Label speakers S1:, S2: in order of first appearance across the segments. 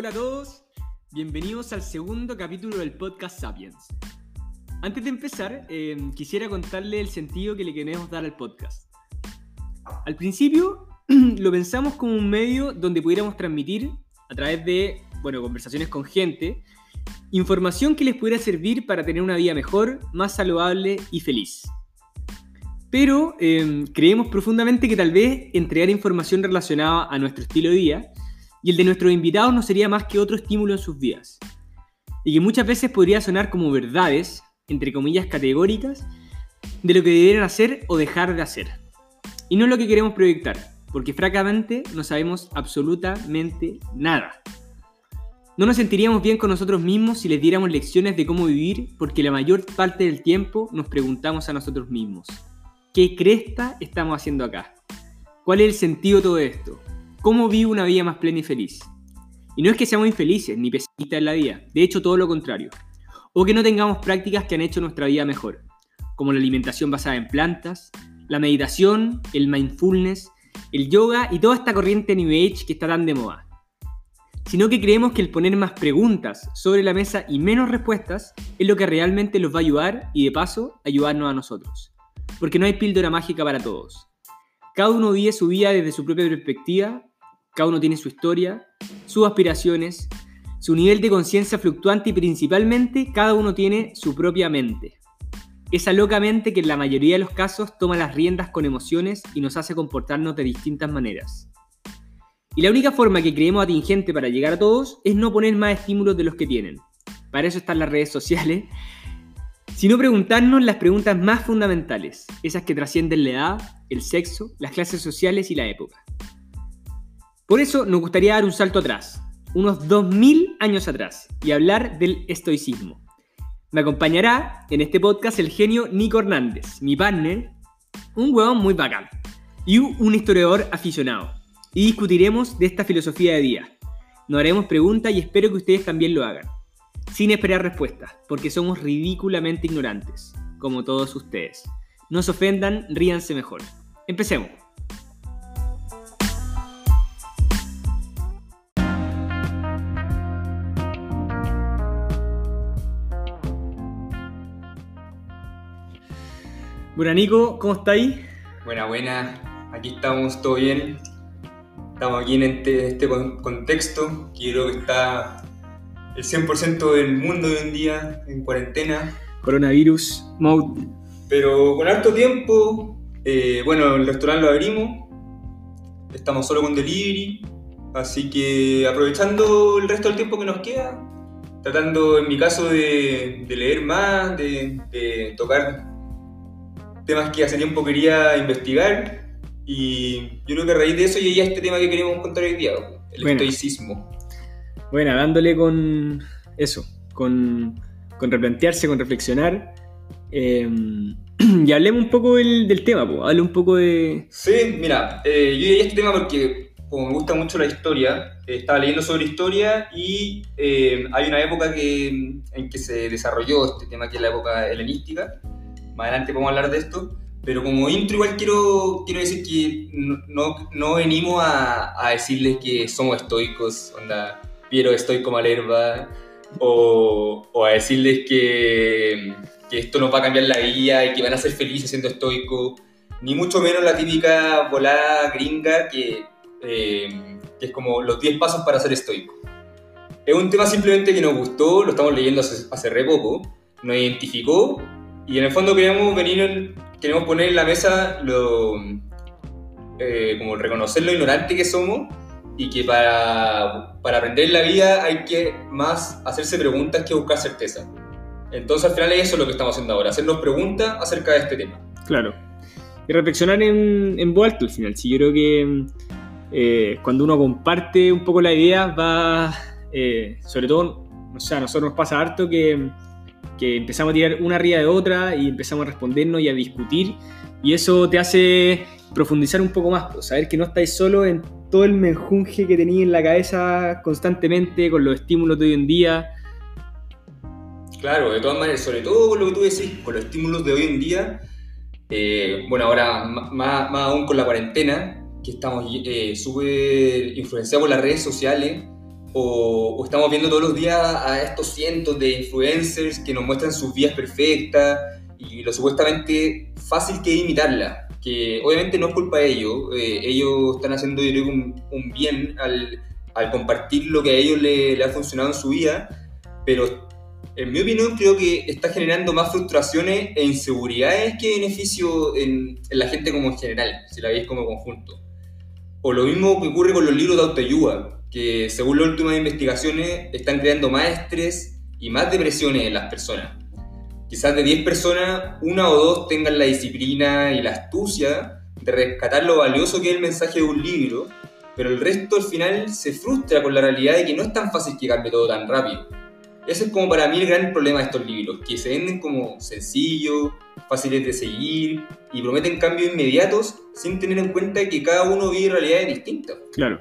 S1: Hola a todos, bienvenidos al segundo capítulo del podcast Sapiens. Antes de empezar, eh, quisiera contarle el sentido que le queremos dar al podcast. Al principio lo pensamos como un medio donde pudiéramos transmitir, a través de bueno, conversaciones con gente, información que les pudiera servir para tener una vida mejor, más saludable y feliz. Pero eh, creemos profundamente que tal vez entregar información relacionada a nuestro estilo de vida y el de nuestros invitados no sería más que otro estímulo en sus vidas. Y que muchas veces podría sonar como verdades, entre comillas categóricas, de lo que deberían hacer o dejar de hacer. Y no es lo que queremos proyectar, porque francamente no sabemos absolutamente nada. No nos sentiríamos bien con nosotros mismos si les diéramos lecciones de cómo vivir, porque la mayor parte del tiempo nos preguntamos a nosotros mismos, ¿qué cresta estamos haciendo acá? ¿Cuál es el sentido de todo esto? ¿Cómo vivo una vida más plena y feliz? Y no es que seamos infelices ni pesimistas en la vida, de hecho todo lo contrario. O que no tengamos prácticas que han hecho nuestra vida mejor, como la alimentación basada en plantas, la meditación, el mindfulness, el yoga y toda esta corriente New Age que está tan de moda. Sino que creemos que el poner más preguntas sobre la mesa y menos respuestas es lo que realmente los va a ayudar y de paso ayudarnos a nosotros. Porque no hay píldora mágica para todos. Cada uno vive su vida desde su propia perspectiva cada uno tiene su historia, sus aspiraciones, su nivel de conciencia fluctuante y principalmente cada uno tiene su propia mente. Esa loca mente que en la mayoría de los casos toma las riendas con emociones y nos hace comportarnos de distintas maneras. Y la única forma que creemos atingente para llegar a todos es no poner más estímulos de los que tienen. Para eso están las redes sociales. Sino preguntarnos las preguntas más fundamentales, esas que trascienden la edad, el sexo, las clases sociales y la época. Por eso nos gustaría dar un salto atrás, unos 2000 años atrás, y hablar del estoicismo. Me acompañará en este podcast el genio Nico Hernández, mi partner, un huevón muy bacán, y un historiador aficionado. Y discutiremos de esta filosofía de vida. Nos haremos preguntas y espero que ustedes también lo hagan. Sin esperar respuestas, porque somos ridículamente ignorantes, como todos ustedes. No se ofendan, ríanse mejor. Empecemos. Bueno, Nico, ¿cómo estáis?
S2: Buena, buena. Aquí estamos, todo bien. Estamos aquí en este, este contexto que creo que está el 100% del mundo hoy en día en cuarentena.
S1: Coronavirus mode.
S2: Pero con harto tiempo, eh, bueno, el restaurante lo abrimos. Estamos solo con delivery. Así que aprovechando el resto del tiempo que nos queda, tratando en mi caso de, leer más, de, de tocar temas que hace tiempo quería investigar y yo creo que a raíz de eso llegué a este tema que queremos contar hoy día, el estoicismo.
S1: Bueno, dándole con eso, con, con replantearse, con reflexionar. Em, y hablemos un poco del, tema, pues, hable un poco de...
S2: Sí, mira, eh, yo llegué a este tema porque como me gusta mucho la historia, eh, estaba leyendo sobre historia y eh, hay una época que, en que se desarrolló este tema que es la época helenística más adelante podemos hablar de esto, pero como intro igual quiero, quiero decir que no, no venimos a, a, decirles que somos estoicos, onda, Piero estoico Malerva, o, o a decirles que, que, esto nos va a cambiar la vida y que van a ser felices siendo estoicos, ni mucho menos la típica volada gringa que, eh, que es como los 10 pasos para ser estoico. Es un tema simplemente que nos gustó, lo estamos leyendo hace, hace re poco, nos identificó y en el fondo queremos venir, queremos poner en la mesa lo, eh, como reconocer lo ignorante que somos y que para, para aprender la vida hay que más hacerse preguntas que buscar certeza. Entonces al final eso es lo que estamos haciendo ahora, hacernos preguntas acerca de este tema.
S1: Claro. Y reflexionar en, en voz al final. Sí, yo creo que eh, cuando uno comparte un poco la idea va, eh, sobre todo, o sea, a nosotros nos pasa harto que que empezamos a tirar una arriba de otra y empezamos a respondernos y a discutir. Y eso te hace profundizar un poco más, pues, saber que no estáis solo en todo el menjunje que tenéis en la cabeza constantemente con los estímulos de hoy en día.
S2: Claro, de todas maneras, sobre todo con lo que tú decís, con los estímulos de hoy en día, eh, bueno, ahora más, más, aún con la cuarentena, que estamos eh, súper influenciados por las redes sociales, o, o estamos viendo todos los días a estos cientos de influencers que nos muestran sus vidas perfectas y lo supuestamente fácil que es imitarla, que obviamente no es culpa de ellos, eh, ellos están haciendo yo creo, un, un bien al, al, compartir lo que a ellos le, le, ha funcionado en su vida, pero en mi opinión creo que está generando más frustraciones e inseguridades que beneficio en, en la gente como en general, si la veis como conjunto. O lo mismo que ocurre con los libros de autoayuda, que según las últimas investigaciones están creando más estrés y más depresiones en las personas quizás de 10 personas, una o dos tengan la disciplina y la astucia de rescatar lo valioso que es el mensaje de un libro, pero el resto al final se frustra con la realidad de que no es tan fácil que cambie todo tan rápido. Ese es como para mí el gran problema de estos libros, que se venden como sencillos, fáciles de seguir y prometen cambios inmediatos sin tener en cuenta que cada uno vive realidades distintas.
S1: Claro.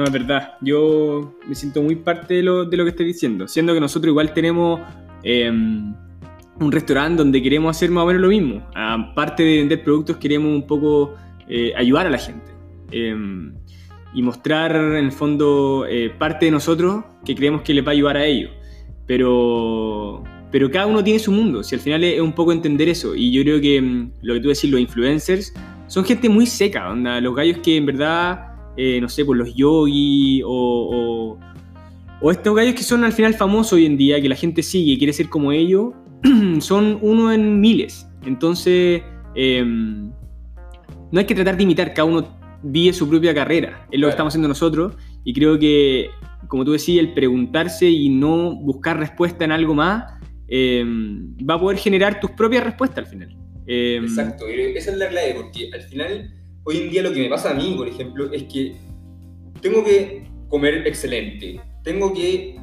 S1: No, es verdad. Yo me siento muy parte de lo, de lo que estoy diciendo. Siendo que nosotros igual tenemos eh, un restaurante donde queremos hacer más o menos lo mismo. Aparte de vender productos, queremos un poco eh, ayudar a la gente. Eh, y mostrar en el fondo eh, parte de nosotros que creemos que les va a ayudar a ellos. Pero, pero cada uno tiene su mundo. Si al final es, un poco entender eso. Y yo creo que mm, lo que tú decís, los influencers, son gente muy seca. Onda, los gallos que en verdad, no sé, por pues los yogis o, o, o estos gallos que son al final famosos hoy en día, que la gente sigue y quiere ser como ellos, son uno en miles. Entonces, eh, no hay que tratar de imitar, cada uno vive su propia carrera, es lo que estamos haciendo nosotros, y creo que, como tú decías, el preguntarse y no buscar respuesta en algo más, eh, va a poder generar tus propias respuestas al final.
S2: Eh, Exacto, esa es la clave, porque al final, hoy en día lo que me pasa a mí, por ejemplo, es que tengo que comer excelente, tengo que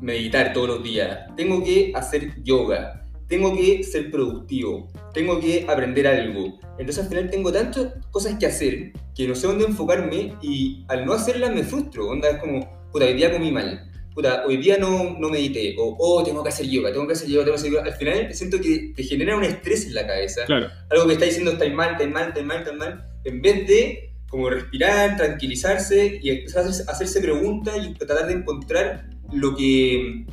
S2: meditar todos los días, tengo que hacer yoga, tengo que ser productivo, tengo que aprender algo. Entonces al final tengo tantas cosas que hacer que no sé dónde enfocarme y al no hacerlas me frustro. Onda es como, puta, hoy día comí mal, puta, hoy día no, no medité, o oh, tengo que hacer yoga, tengo que hacer yoga, tengo que hacer yoga. Al final siento que te genera un estrés en la cabeza.
S1: Claro.
S2: Algo que está diciendo está mal, está mal, está mal, está mal, en vez de como respirar, tranquilizarse y empezar a hacerse preguntas y tratar de encontrar lo que,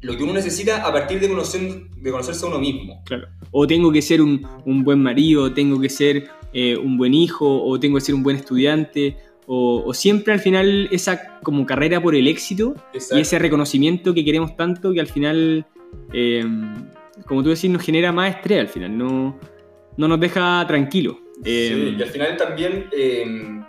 S2: lo que uno necesita a partir de, conocer, de conocerse a uno mismo.
S1: Claro. O tengo que ser un, un buen marido, tengo que ser eh, un buen hijo, o tengo que ser un buen estudiante, o, o, siempre al final esa como carrera por el éxito Exacto. y ese reconocimiento que queremos tanto que al final, eh, como tú decís, nos genera más estrés al final, no, no nos deja tranquilos.
S2: Eh, sí, y al final también eh,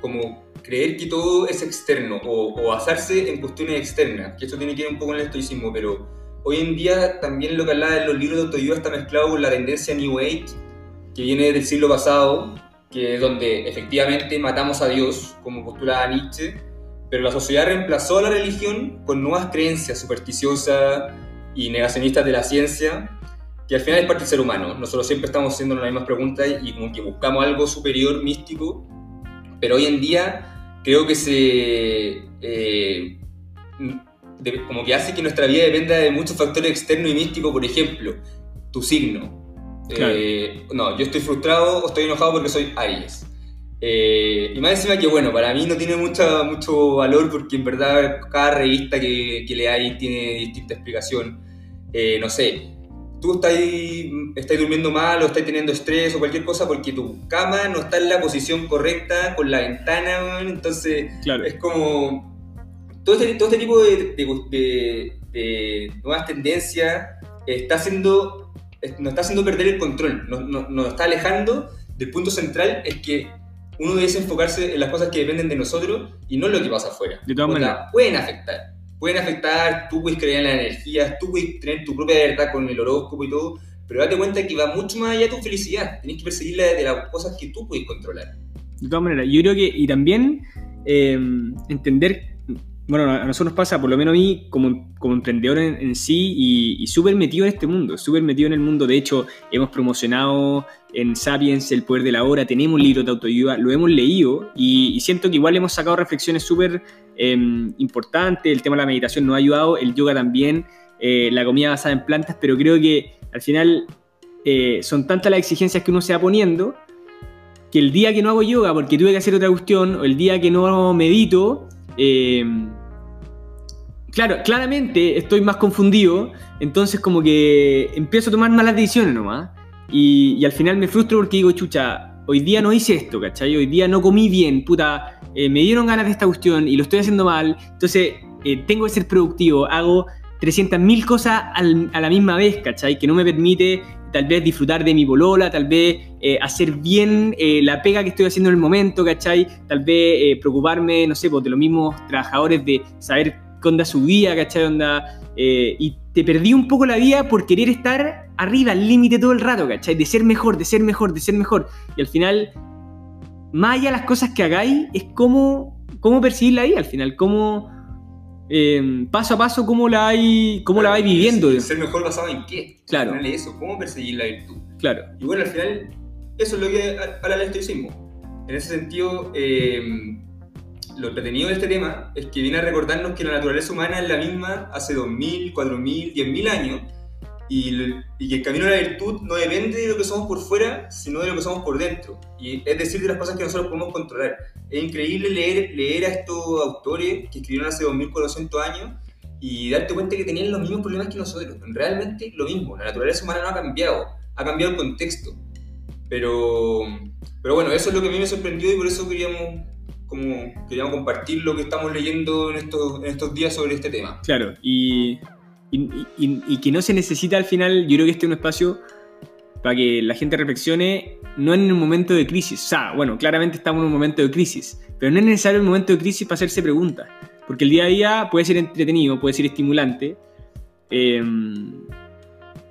S2: como creer que todo es externo o, o, basarse en cuestiones externas, que esto tiene que ver un poco con el estoicismo, pero hoy en día también lo que hablaba en los libros de autoayuda está mezclado con la tendencia New Age, que viene del siglo pasado, que es donde efectivamente matamos a Dios, como postulaba Nietzsche, pero la sociedad reemplazó a la religión con nuevas creencias supersticiosas y negacionistas de la ciencia, que al final es parte del ser humano. Nosotros siempre estamos haciendo las mismas preguntas y como que buscamos algo superior, místico, pero hoy en día creo que se... Eh, de, como que hace que nuestra vida dependa de muchos factores externos y místicos, por ejemplo, tu signo. Claro. Eh, no, yo estoy frustrado o estoy enojado porque soy Aries. Eh, y más encima que, bueno, para mí no tiene mucha, mucho valor porque en verdad cada revista que, que leáis tiene distinta explicación. Eh, no sé, tú estás, estás durmiendo mal o estás teniendo estrés o cualquier cosa porque tu cama no está en la posición correcta con la ventana, entonces
S1: claro.
S2: es como todo este, todo este tipo de, de, de, nuevas tendencias está haciendo, nos está haciendo perder el control, nos, nos, nos, está alejando del punto central, es que uno debe enfocarse en las cosas que dependen de nosotros y no en lo que pasa afuera.
S1: De todas maneras.
S2: Pueden afectar pueden afectar, tú puedes creer en las energías, tú puedes tener tu propia verdad con el horóscopo y todo, pero date cuenta que va mucho más allá de tu felicidad, tienes que perseguirla de las cosas que tú puedes controlar.
S1: De todas maneras, yo creo que, y también eh, entender bueno, a nosotros nos pasa, por lo menos a mí, como, como emprendedor en, sí y, súper metido en este mundo, súper metido en el mundo. De hecho, hemos promocionado en Sapiens El Poder de la Hora, tenemos libros de autoayuda, lo hemos leído y, siento que igual hemos sacado reflexiones súper eh, importantes. El tema de la meditación nos ha ayudado, el yoga también, eh, la comida basada en plantas, pero creo que al final eh, son tantas las exigencias que uno se va poniendo que el día que no hago yoga porque tuve que hacer otra cuestión, o el día que no medito, eh, claro, claramente estoy más confundido, entonces como que empiezo a tomar malas decisiones nomás. Y, y al final me frustro porque digo, chucha, hoy día no hice esto, ¿cachai? Hoy día no comí bien, puta, eh, me dieron ganas de esta cuestión y lo estoy haciendo mal. Entonces eh, tengo que ser productivo, hago 300.000 cosas a la misma vez, ¿cachai? Que no me permite tal vez disfrutar de mi bolola, tal vez eh, hacer bien eh, la pega que estoy haciendo en el momento, ¿cachai? Tal vez preocuparme, no sé, pues, de los mismos trabajadores, de saber qué onda su día, ¿cachai? Onda, eh, y te perdí un poco la vida por querer estar arriba, al límite todo el rato, ¿cachai? De ser mejor, de ser mejor, de ser mejor. Y al final, más allá de las cosas que hagáis, es cómo, cómo percibir la vida al final, cómo... eh, paso a paso, cómo la vais, cómo la vais viviendo.
S2: Ser mejor basado en qué.
S1: Claro.
S2: Al final es eso, cómo perseguir la virtud.
S1: Claro.
S2: Y bueno, al final, eso es lo que habla el estoicismo. En ese sentido, eh, lo entretenido de este tema es que viene a recordarnos que la naturaleza humana es la misma hace 2000, 4000, 10000 años y, y que el camino a la virtud no depende de lo que somos por fuera, sino de lo que somos por dentro. Y es decir, de las cosas que nosotros podemos controlar. Es increíble leer, leer a estos autores que escribieron hace 2400 años y darte cuenta que tenían los mismos problemas que nosotros. Realmente lo mismo. La naturaleza humana no ha cambiado, ha cambiado el contexto. Pero, pero bueno, eso es lo que a mí me sorprendió y por eso queríamos, como, queríamos compartir lo que estamos leyendo en estos, en estos días sobre este tema.
S1: Claro, y, y, y- y que no se necesita al final, yo creo que este es un espacio para que la gente reflexione, no en un momento de crisis. O sea, bueno, claramente estamos en un momento de crisis, pero no es necesario el momento de crisis para hacerse preguntas, porque el día a día puede ser entretenido, puede ser estimulante, eh,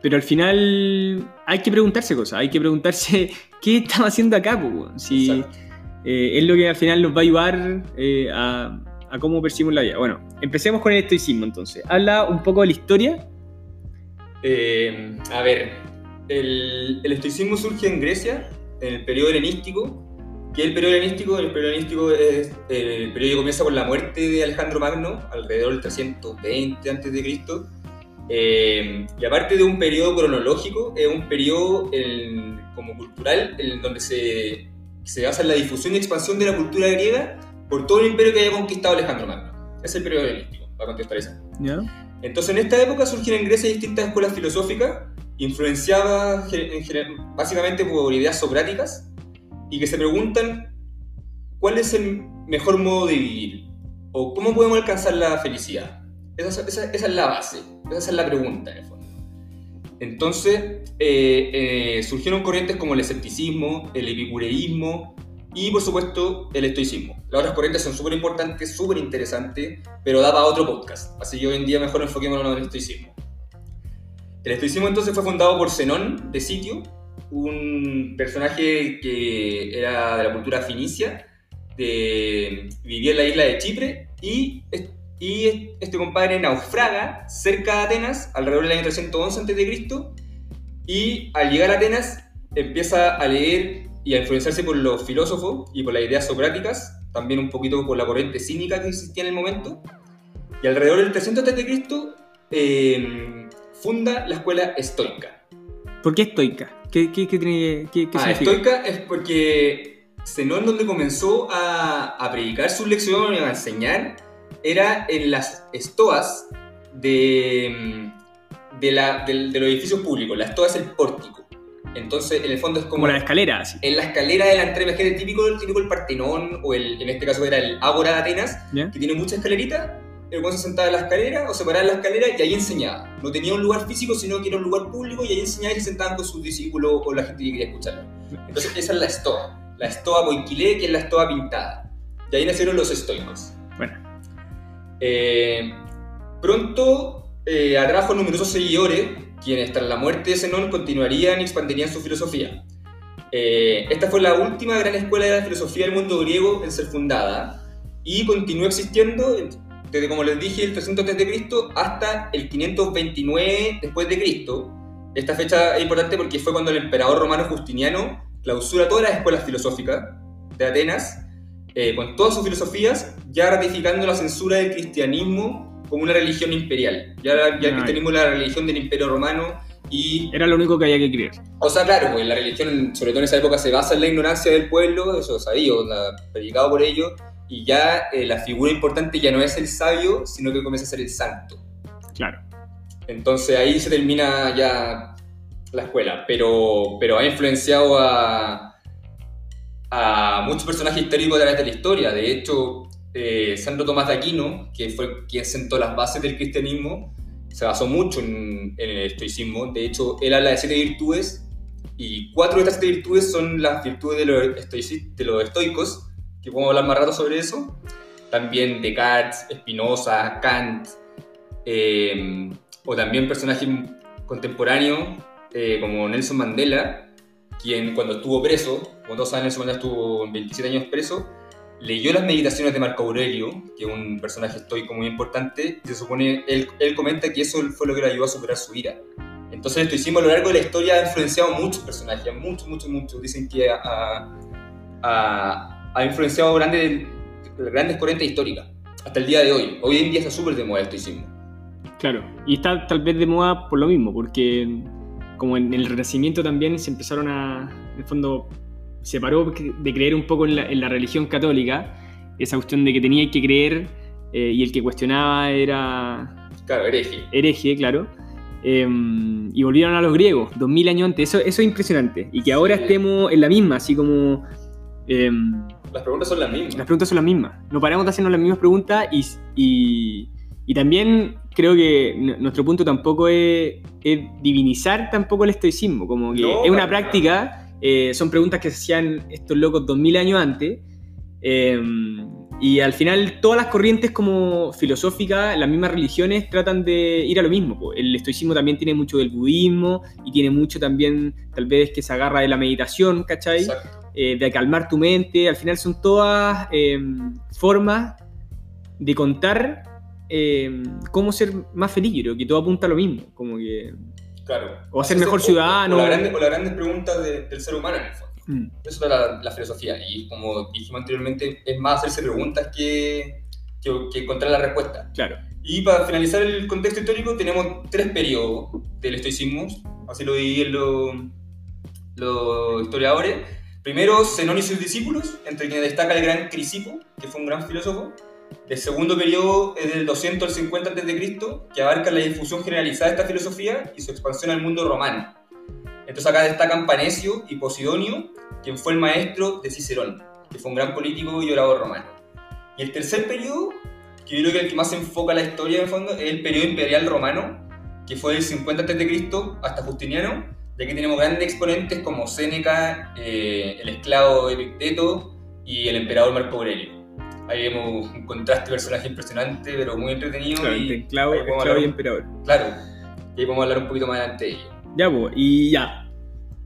S1: pero al final hay que preguntarse cosas, hay que preguntarse qué estamos haciendo acá, weón? si
S2: Exacto.
S1: Eh, es lo que al final nos va a ayudar eh, a, a cómo percibimos la vida. Bueno, empecemos con el estoicismo entonces. Habla un poco de la historia.
S2: Eh, a ver, el, el estoicismo surge en Grecia, en el periodo helenístico. ¿Qué es el periodo helenístico? El periodo helenístico es el periodo que comienza con la muerte de Alejandro Magno, alrededor del 320 a.C. Eh, y aparte de un periodo cronológico, es un periodo como cultural en donde se, se basa en la difusión y expansión de la cultura griega por todo el imperio que haya conquistado Alejandro Magno. Es el periodo helenístico, para contextualizar.
S1: ¿Ya?
S2: Entonces, en esta época surgen en Grecia distintas escuelas filosóficas, influenciadas básicamente por ideas socráticas, y que se preguntan cuál es el mejor modo de vivir, o cómo podemos alcanzar la felicidad. Esa, esa- esa es la base, esa es la pregunta en el fondo. Entonces, eh, eh, surgieron corrientes como el escepticismo, el epicureísmo y, por supuesto, el estoicismo. Las otras corrientes son súper importantes, súper interesantes, pero da para otro podcast. Así que hoy en día mejor enfoquémonos en el estoicismo. El estoicismo entonces fue fundado por Zenón de Sitio, un personaje que era de la cultura finicia, de, vivía en la isla de Chipre y, y este compadre naufraga cerca de Atenas alrededor del año 311 a.C. y al llegar a Atenas empieza a leer y a influenciarse por los filósofos y por las ideas socráticas, también un poquito por la corriente cínica que existía en el momento. Y alrededor del 300 a.C. Eh, funda la escuela estoica.
S1: ¿Por qué estoica? ¿Qué, qué, qué, tiene- qué- qué
S2: Ah,
S1: significa?
S2: estoica es porque Zenón donde comenzó a, a predicar sus lecciones, a enseñar, era en las estoas de, mm, de, la- del- de los edificios públicos. La estoa es el pórtico. Entonces, en el fondo es como,
S1: Como la escalera, así.
S2: en la escalera de la entrada, imagínate, típico, típico el Partenón, o el, en este caso era el Ágora de Atenas, que tiene muchas escaleritas. El buen se sentaba en la escalera o se paraba en la escalera y ahí enseñaba. No tenía un lugar físico, sino que era un lugar público y ahí enseñaba y se sentaban con sus discípulos o la gente que quería escucharlo. Entonces, esa es la estoa. La estoa boiquilé, que es la estoa pintada. Y ahí nacieron los estoicos. Eh, pronto eh, atrajo numerosos seguidores, quienes tras la muerte de Zenón continuarían y expandirían su filosofía. Eh, esta fue la última gran escuela de la filosofía del mundo griego en ser fundada y continuó existiendo desde, como les dije, el 300 a.C. hasta el 529 después de Cristo. Esta fecha es importante porque fue cuando el emperador romano Justiniano clausura todas las escuelas filosóficas de Atenas eh, con todas sus filosofías, ya ratificando la censura del cristianismo como una religión imperial. Ya, ya el
S1: Ah,
S2: cristianismo era la religión del imperio romano y,
S1: era lo único que había que creer.
S2: o sea, claro, pues la religión, sobre todo en esa época, se basa en la ignorancia del pueblo, eso onda, predicado por ellos, y ya eh, la figura importante ya no es el sabio, sino que comienza a ser el santo.
S1: Claro.
S2: Entonces ahí se termina ya la escuela, pero, pero ha influenciado a, a muchos personajes históricos a través de la historia. De hecho, eh, Santo Tomás de Aquino, que fue quien sentó las bases del cristianismo, se basó mucho en, en el estoicismo. De hecho, él habla de siete virtudes y cuatro de estas siete virtudes son las virtudes de los, estoicos, que podemos hablar más rato sobre eso. También Descartes, Spinoza, Kant, eh, o también personajes contemporáneos eh, como Nelson Mandela, quien cuando estuvo preso, como todos saben, Nelson Mandela estuvo 27 años preso, leyó las meditaciones de Marco Aurelio, que es un personaje estoico muy importante, y se supone, él, él comenta que eso fue lo que le ayudó a superar su ira. Entonces el estoicismo a lo largo de la historia ha influenciado muchos personajes, muchos, muchos, muchos. Dicen que ha, ha- ha influenciado grandes, grandes corrientes históricas, hasta el día de hoy. Hoy en día está súper de moda el estoicismo.
S1: Claro, y está tal vez de moda por lo mismo, porque como en el Renacimiento también se empezaron a, en el fondo, se paró de creer un poco en la, en la religión católica, esa cuestión de que tenía que creer eh, y el que cuestionaba era
S2: Claro, hereje.
S1: hereje, claro. Eh, y volvieron a los griegos, dos mil años antes. Eso, eso es impresionante. Y que ahora
S2: Sí.
S1: estemos en la misma, así como... eh,
S2: Las preguntas son las mismas.
S1: las preguntas son las mismas. No paramos de hacernos las mismas preguntas y, y, y también creo que nuestro punto tampoco es, es divinizar tampoco el estoicismo. Como que
S2: No,
S1: es una práctica, eh, son preguntas que se hacían estos locos dos mil años antes. eh, y al final todas las corrientes como filosóficas, las mismas religiones tratan de ir a lo mismo. po. El estoicismo también tiene mucho del budismo y tiene mucho también tal vez que se agarra de la meditación, ¿cachai? Eh, de calmar tu mente. Al final son todas eh, formas de contar eh, cómo ser más feliz. Yo creo que todo apunta a lo mismo. Como que.
S2: Claro.
S1: O ser
S2: Hacerse-
S1: mejor ciudadano.
S2: O, las grandes, o las grandes preguntas de- del ser humano en el fondo.
S1: mm,
S2: Eso es la, la filosofía. Y como dijimos anteriormente, es más hacerse preguntas que, que, que encontrar la respuesta.
S1: claro.
S2: Y para finalizar el contexto histórico, tenemos tres periodos del estoicismo. Así lo dividí los los historiadores. Primero, Zenón y sus discípulos, entre quienes destaca el gran Crisipo, que fue un gran filósofo. El segundo periodo es del 200 al 50 a.C., que abarca la difusión generalizada de esta filosofía y su expansión al mundo romano. Entonces acá destacan Panecio y Posidonio, quien fue el maestro de Cicerón, que fue un gran político y orador romano. Y el tercer periodo, que yo creo que el que más enfoca la historia en el fondo, es el periodo imperial romano, que fue del 50 a.C. hasta Justiniano, y aquí tenemos grandes exponentes como Séneca, eh, el esclavo Epicteto y el emperador Marco Aurelio. Ahí vemos un contraste de personaje impresionante, pero muy entretenido.
S1: Claro,
S2: y
S1: esclavo, y emperador.
S2: Claro, y ahí podemos hablar un poquito más adelante de ello.
S1: Ya, pues, y ya.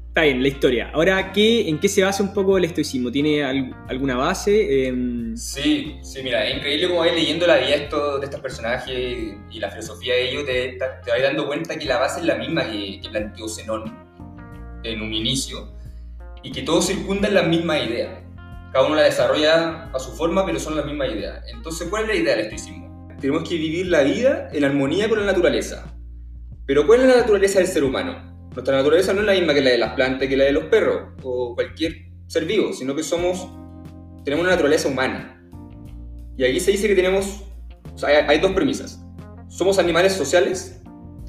S1: Está bien, la historia. Ahora, ¿qué, ¿en qué se basa un poco el estoicismo? ¿Tiene al- alguna base? Em,
S2: Sí, sí, mira, es increíble como vais leyendo la vida de estos, de estos personajes y la filosofía de ellos, te, te, te vas dando cuenta que la base es la misma que, que planteó Zenón en un inicio y que todos circundan la misma idea. Cada uno la desarrolla a su forma, pero son las mismas ideas. Entonces, ¿cuál es la idea del estoicismo? Tenemos que vivir la vida en armonía con la naturaleza. Pero ¿cuál es la naturaleza del ser humano? Nuestra naturaleza no es la misma que la de las plantas, que la de los perros o cualquier ser vivo, sino que somos tenemos una naturaleza humana. Y aquí se dice que tenemos, hay, dos premisas. Somos animales sociales,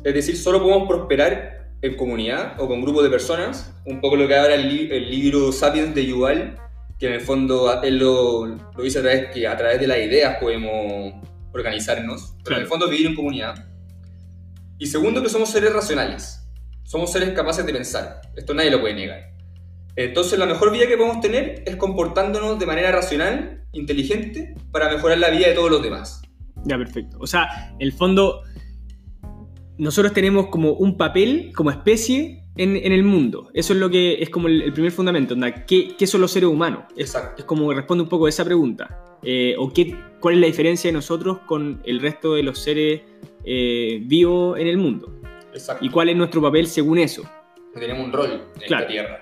S2: es decir, solo podemos prosperar en comunidad o con grupos de personas, un poco lo que habla el, el libro Sapiens de Yuval, que en el fondo él lo, lo dice a través, que a través de las ideas podemos organizarnos, pero en el fondo vivir en comunidad. Y segundo, que somos seres racionales, somos seres capaces de pensar, esto nadie lo puede negar. Entonces la mejor vida que podemos tener es comportándonos de manera racional, inteligente, para mejorar la vida de todos los demás.
S1: Ya, perfecto. O sea, en el fondo, nosotros tenemos como un papel, como especie, en, en el mundo. Eso es lo que es como el, el primer fundamento. onda, ¿Qué, qué son los seres humanos? Es, es como responde un poco a esa pregunta. Eh, ¿O qué, cuál es la diferencia de nosotros con el resto de los seres eh, vivos en el mundo?
S2: Exacto.
S1: ¿Y cuál es nuestro papel según eso?
S2: Tenemos un rol en
S1: Claro.
S2: esta tierra.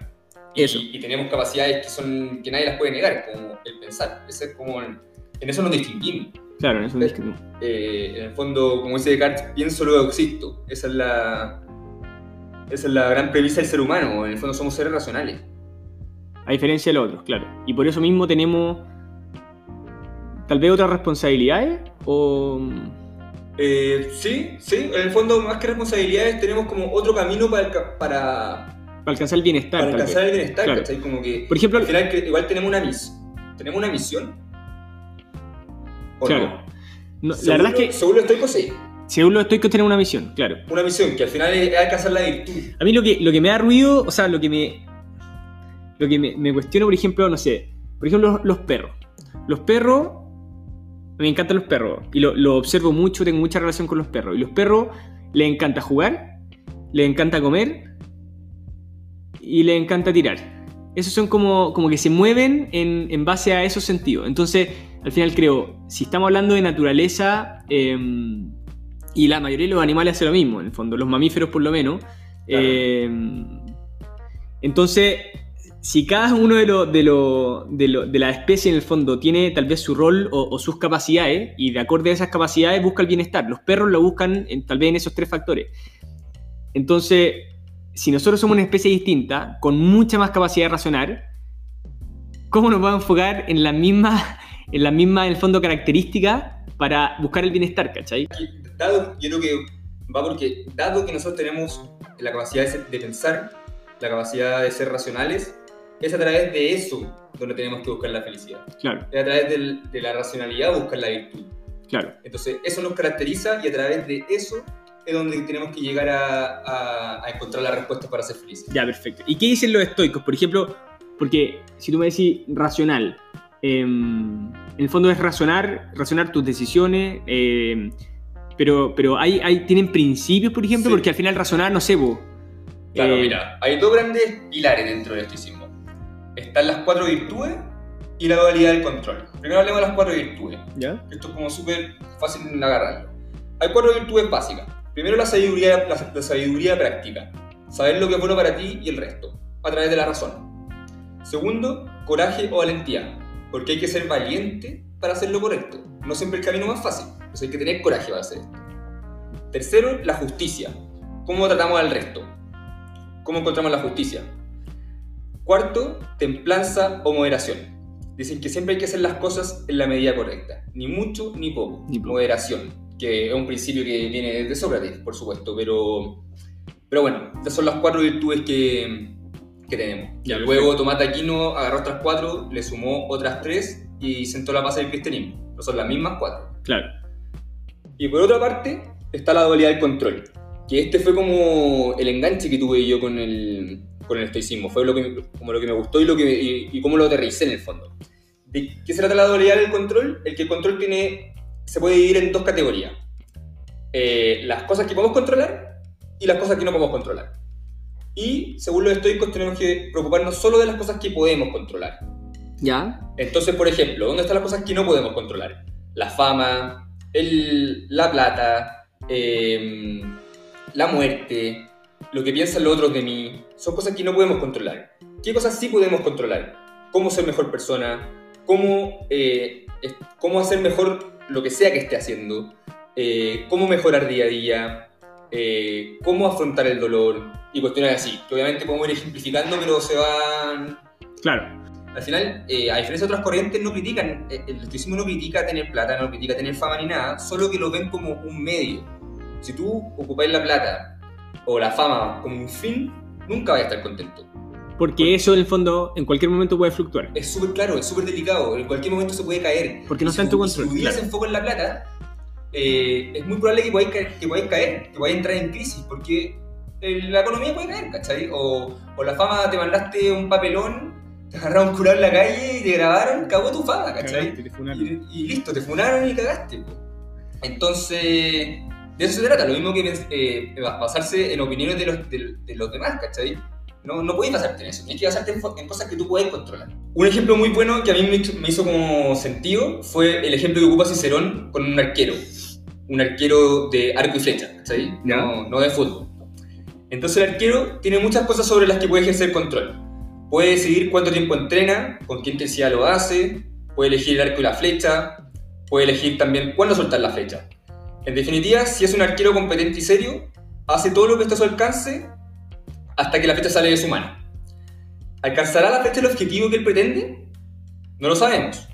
S2: Y,
S1: Eso.
S2: y tenemos capacidades que, son, que nadie las puede negar, como el pensar. Ese es como el- en eso nos distinguimos.
S1: Claro, en eso
S2: Eh,
S1: discutimos.
S2: Eh, en el fondo, como dice Descartes, pienso luego existo. Esa es la, esa es la gran premisa del ser humano. En el fondo somos seres racionales.
S1: A diferencia de los otros, claro. Y por eso mismo tenemos tal vez otras responsabilidades o...
S2: Eh, sí, sí, en el fondo más que responsabilidades tenemos como otro camino para, para,
S1: para alcanzar el bienestar.
S2: Para alcanzar el bienestar, claro. Como que
S1: Por ejemplo,
S2: al final igual tenemos una misión. ¿Tenemos una misión?
S1: ¿O claro. No? la verdad es que...
S2: Según lo estoico, sí.
S1: Según los estoicos tenemos una misión, claro.
S2: Una misión, que al final es alcanzar la virtud.
S1: A mí lo que, lo que me da ruido, o sea, lo que me... Lo que me, me cuestiono, por ejemplo, no sé, por ejemplo, los, los perros. Los perros me encantan los perros y lo, lo, observo mucho, tengo mucha relación con los perros. Y los perros les encanta jugar, les encanta comer y les encanta tirar. Esos son como, como que se mueven en, en base a esos sentidos. Entonces, al final creo, si estamos hablando de naturaleza, eh, y la mayoría de los animales hace lo mismo, en el fondo, los mamíferos por lo menos. Claro. Eh, entonces, si cada uno de, lo, de, lo, de, lo, de la especie en el fondo tiene tal vez su rol o, o, sus capacidades y de acuerdo a esas capacidades busca el bienestar, los perros lo buscan en, tal vez en esos tres factores. Entonces, si nosotros somos una especie distinta, con mucha más capacidad de razonar, ¿cómo nos vamos a enfocar en la misma, en la misma, en el fondo, característica para buscar el bienestar, ¿cachai?
S2: Dado, yo creo que va porque, dado que nosotros tenemos la capacidad de, de pensar, la capacidad de ser racionales, es a través de eso donde tenemos que buscar la felicidad.
S1: Claro.
S2: Es a través del, de la racionalidad buscar la virtud.
S1: Claro.
S2: Entonces, eso nos caracteriza y a través de eso es donde tenemos que llegar a, a, a encontrar la respuesta para ser felices.
S1: Ya, perfecto. ¿Y qué dicen los estoicos? Por ejemplo, porque si tú me decís racional, eh, en el fondo es razonar, razonar tus decisiones, eh, pero, pero hay, hay, tienen principios, por ejemplo, sí. porque al final razonar, no sé, vos.
S2: Claro, eh, mira, hay dos grandes pilares dentro del estoicismo están las cuatro virtudes y la dualidad del control. Primero hablemos de las cuatro virtudes.
S1: ¿Ya?
S2: Esto es como súper fácil de agarrarlo. Hay cuatro virtudes básicas. Primero la sabiduría, la, la sabiduría práctica. Saber lo que es bueno para ti y el resto, a través de la razón. Segundo, coraje o valentía, porque hay que ser valiente para hacer lo correcto. No siempre el camino más fácil, pues hay que tener coraje para hacer esto. Tercero, la justicia. ¿Cómo tratamos al resto? ¿Cómo encontramos la justicia? Cuarto, templanza o moderación. Dicen que siempre hay que hacer las cosas en la medida correcta, ni mucho ni poco.
S1: Ni poco.
S2: Moderación, que es un principio que viene de Sócrates, por supuesto, pero, pero bueno, estas son las cuatro virtudes que, que tenemos.
S1: Ya,
S2: Luego de Aquino agarró otras cuatro, le sumó otras tres y sentó la base del cristianismo. No son las mismas cuatro.
S1: Claro.
S2: Y por otra parte está la dualidad del control, que este fue como el enganche que tuve yo con el, con el estoicismo. Fue lo que, como lo que me gustó y, lo que, y, y cómo lo aterricé en el fondo. ¿De qué se trata la dualidad del control? El que el control tiene, se puede dividir en dos categorías. Eh, las cosas que podemos controlar y las cosas que no podemos controlar. Y según los estoicos tenemos que preocuparnos solo de las cosas que podemos controlar.
S1: ¿Ya?
S2: Entonces, por ejemplo, ¿dónde están las cosas que no podemos controlar? La fama, el, la plata, eh, la muerte, lo que piensan los otros de mí, son cosas que no podemos controlar. ¿Qué cosas sí podemos controlar? Cómo ser mejor persona, cómo, eh, cómo hacer mejor lo que sea que esté haciendo, eh, cómo mejorar día a día, eh, cómo afrontar el dolor y cuestiones así, que obviamente podemos ir ejemplificando, pero se van...
S1: Claro.
S2: Al final, eh, a diferencia de otras corrientes, no critican, el estoicismo no critica tener plata, no critica tener fama ni nada, solo que lo ven como un medio. Si tú ocupáis la plata o la fama como un fin, nunca vas a estar contento.
S1: Porque, eso en el fondo en cualquier momento puede fluctuar.
S2: Es súper claro, es súper delicado, en cualquier momento se puede caer.
S1: Porque no está en tu control.
S2: Si
S1: claro.
S2: enfoca en la plata, eh, es muy probable que podáis caer, que podáis caer, que podáis entrar en crisis, porque eh, la economía puede caer, ¿cachai? O, o, la fama, te mandaste un papelón, te agarraron un curado en la calle y te grabaron, cagó tu fama, ¿cachai?
S1: Cagaste,
S2: y, y, listo, te funaron y cagaste. Po. Entonces, de eso se trata, lo mismo que eh, basarse en opiniones de los, de, de los demás, ¿cachai? No, no puedes basarte en eso, tienes que basarte en, en, cosas que tú puedes controlar. Un ejemplo muy bueno que a mí me hizo, me hizo como sentido fue el ejemplo que ocupa Cicerón con un arquero. Un arquero de arco y flecha, ¿cachai? No, no de fútbol. Entonces el arquero tiene muchas cosas sobre las que puede ejercer control. Puede decidir cuánto tiempo entrena, con qué intensidad lo hace, puede elegir el arco y la flecha, puede elegir también cuándo soltar la flecha. En definitiva, si es un arquero competente y serio, hace todo lo que está a su alcance hasta que la flecha sale de su mano. ¿Alcanzará la flecha el objetivo que él pretende? No lo sabemos.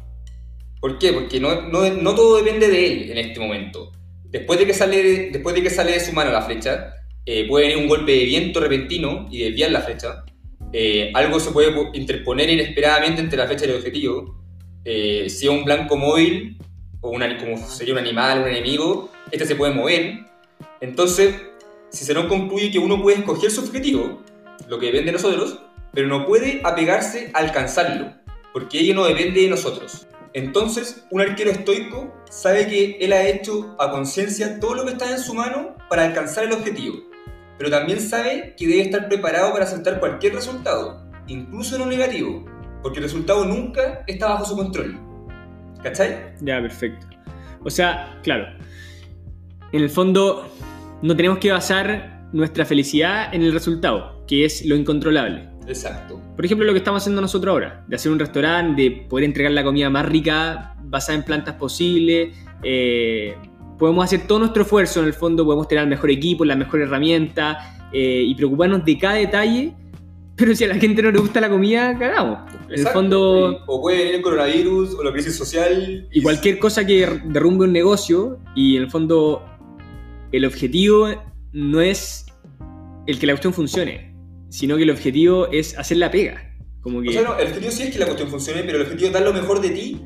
S2: ¿Por qué? Porque no, no, no todo depende de él en este momento. Después de que sale, después de, que sale de su mano la flecha, eh, puede venir un golpe de viento repentino y desviar la flecha. Eh, algo se puede interponer inesperadamente entre la flecha y el objetivo. Eh, si es un blanco móvil, o una, como sería un animal, un enemigo, este se puede mover. Entonces, si se nos concluye que uno puede escoger su objetivo, lo que depende de nosotros, pero no puede apegarse a alcanzarlo, porque ello no depende de nosotros. Entonces, un arquero estoico sabe que él ha hecho a conciencia todo lo que está en su mano para alcanzar el objetivo, pero también sabe que debe estar preparado para aceptar cualquier resultado, incluso no negativo, porque el resultado nunca está bajo su control. ¿Cachai?
S1: Ya, perfecto. O sea, claro, en el fondo no tenemos que basar nuestra felicidad en el resultado, que es lo incontrolable.
S2: Exacto.
S1: Por ejemplo, lo que estamos haciendo nosotros ahora, de hacer un restaurante, de poder entregar la comida más rica, basada en plantas posible. Eh, podemos hacer todo nuestro esfuerzo, en el fondo podemos tener el mejor equipo, la mejor herramienta eh, y preocuparnos de cada detalle. Pero si a la gente no le gusta la comida, cagamos. En el fondo.
S2: O puede venir el coronavirus o la crisis social.
S1: Y cualquier cosa que derrumbe un negocio. Y en el fondo, el objetivo no es el que la cuestión funcione sino que el objetivo es hacer la pega. Como que...
S2: O sea, no, el objetivo sí es que la cuestión funcione, pero el objetivo es dar lo mejor de ti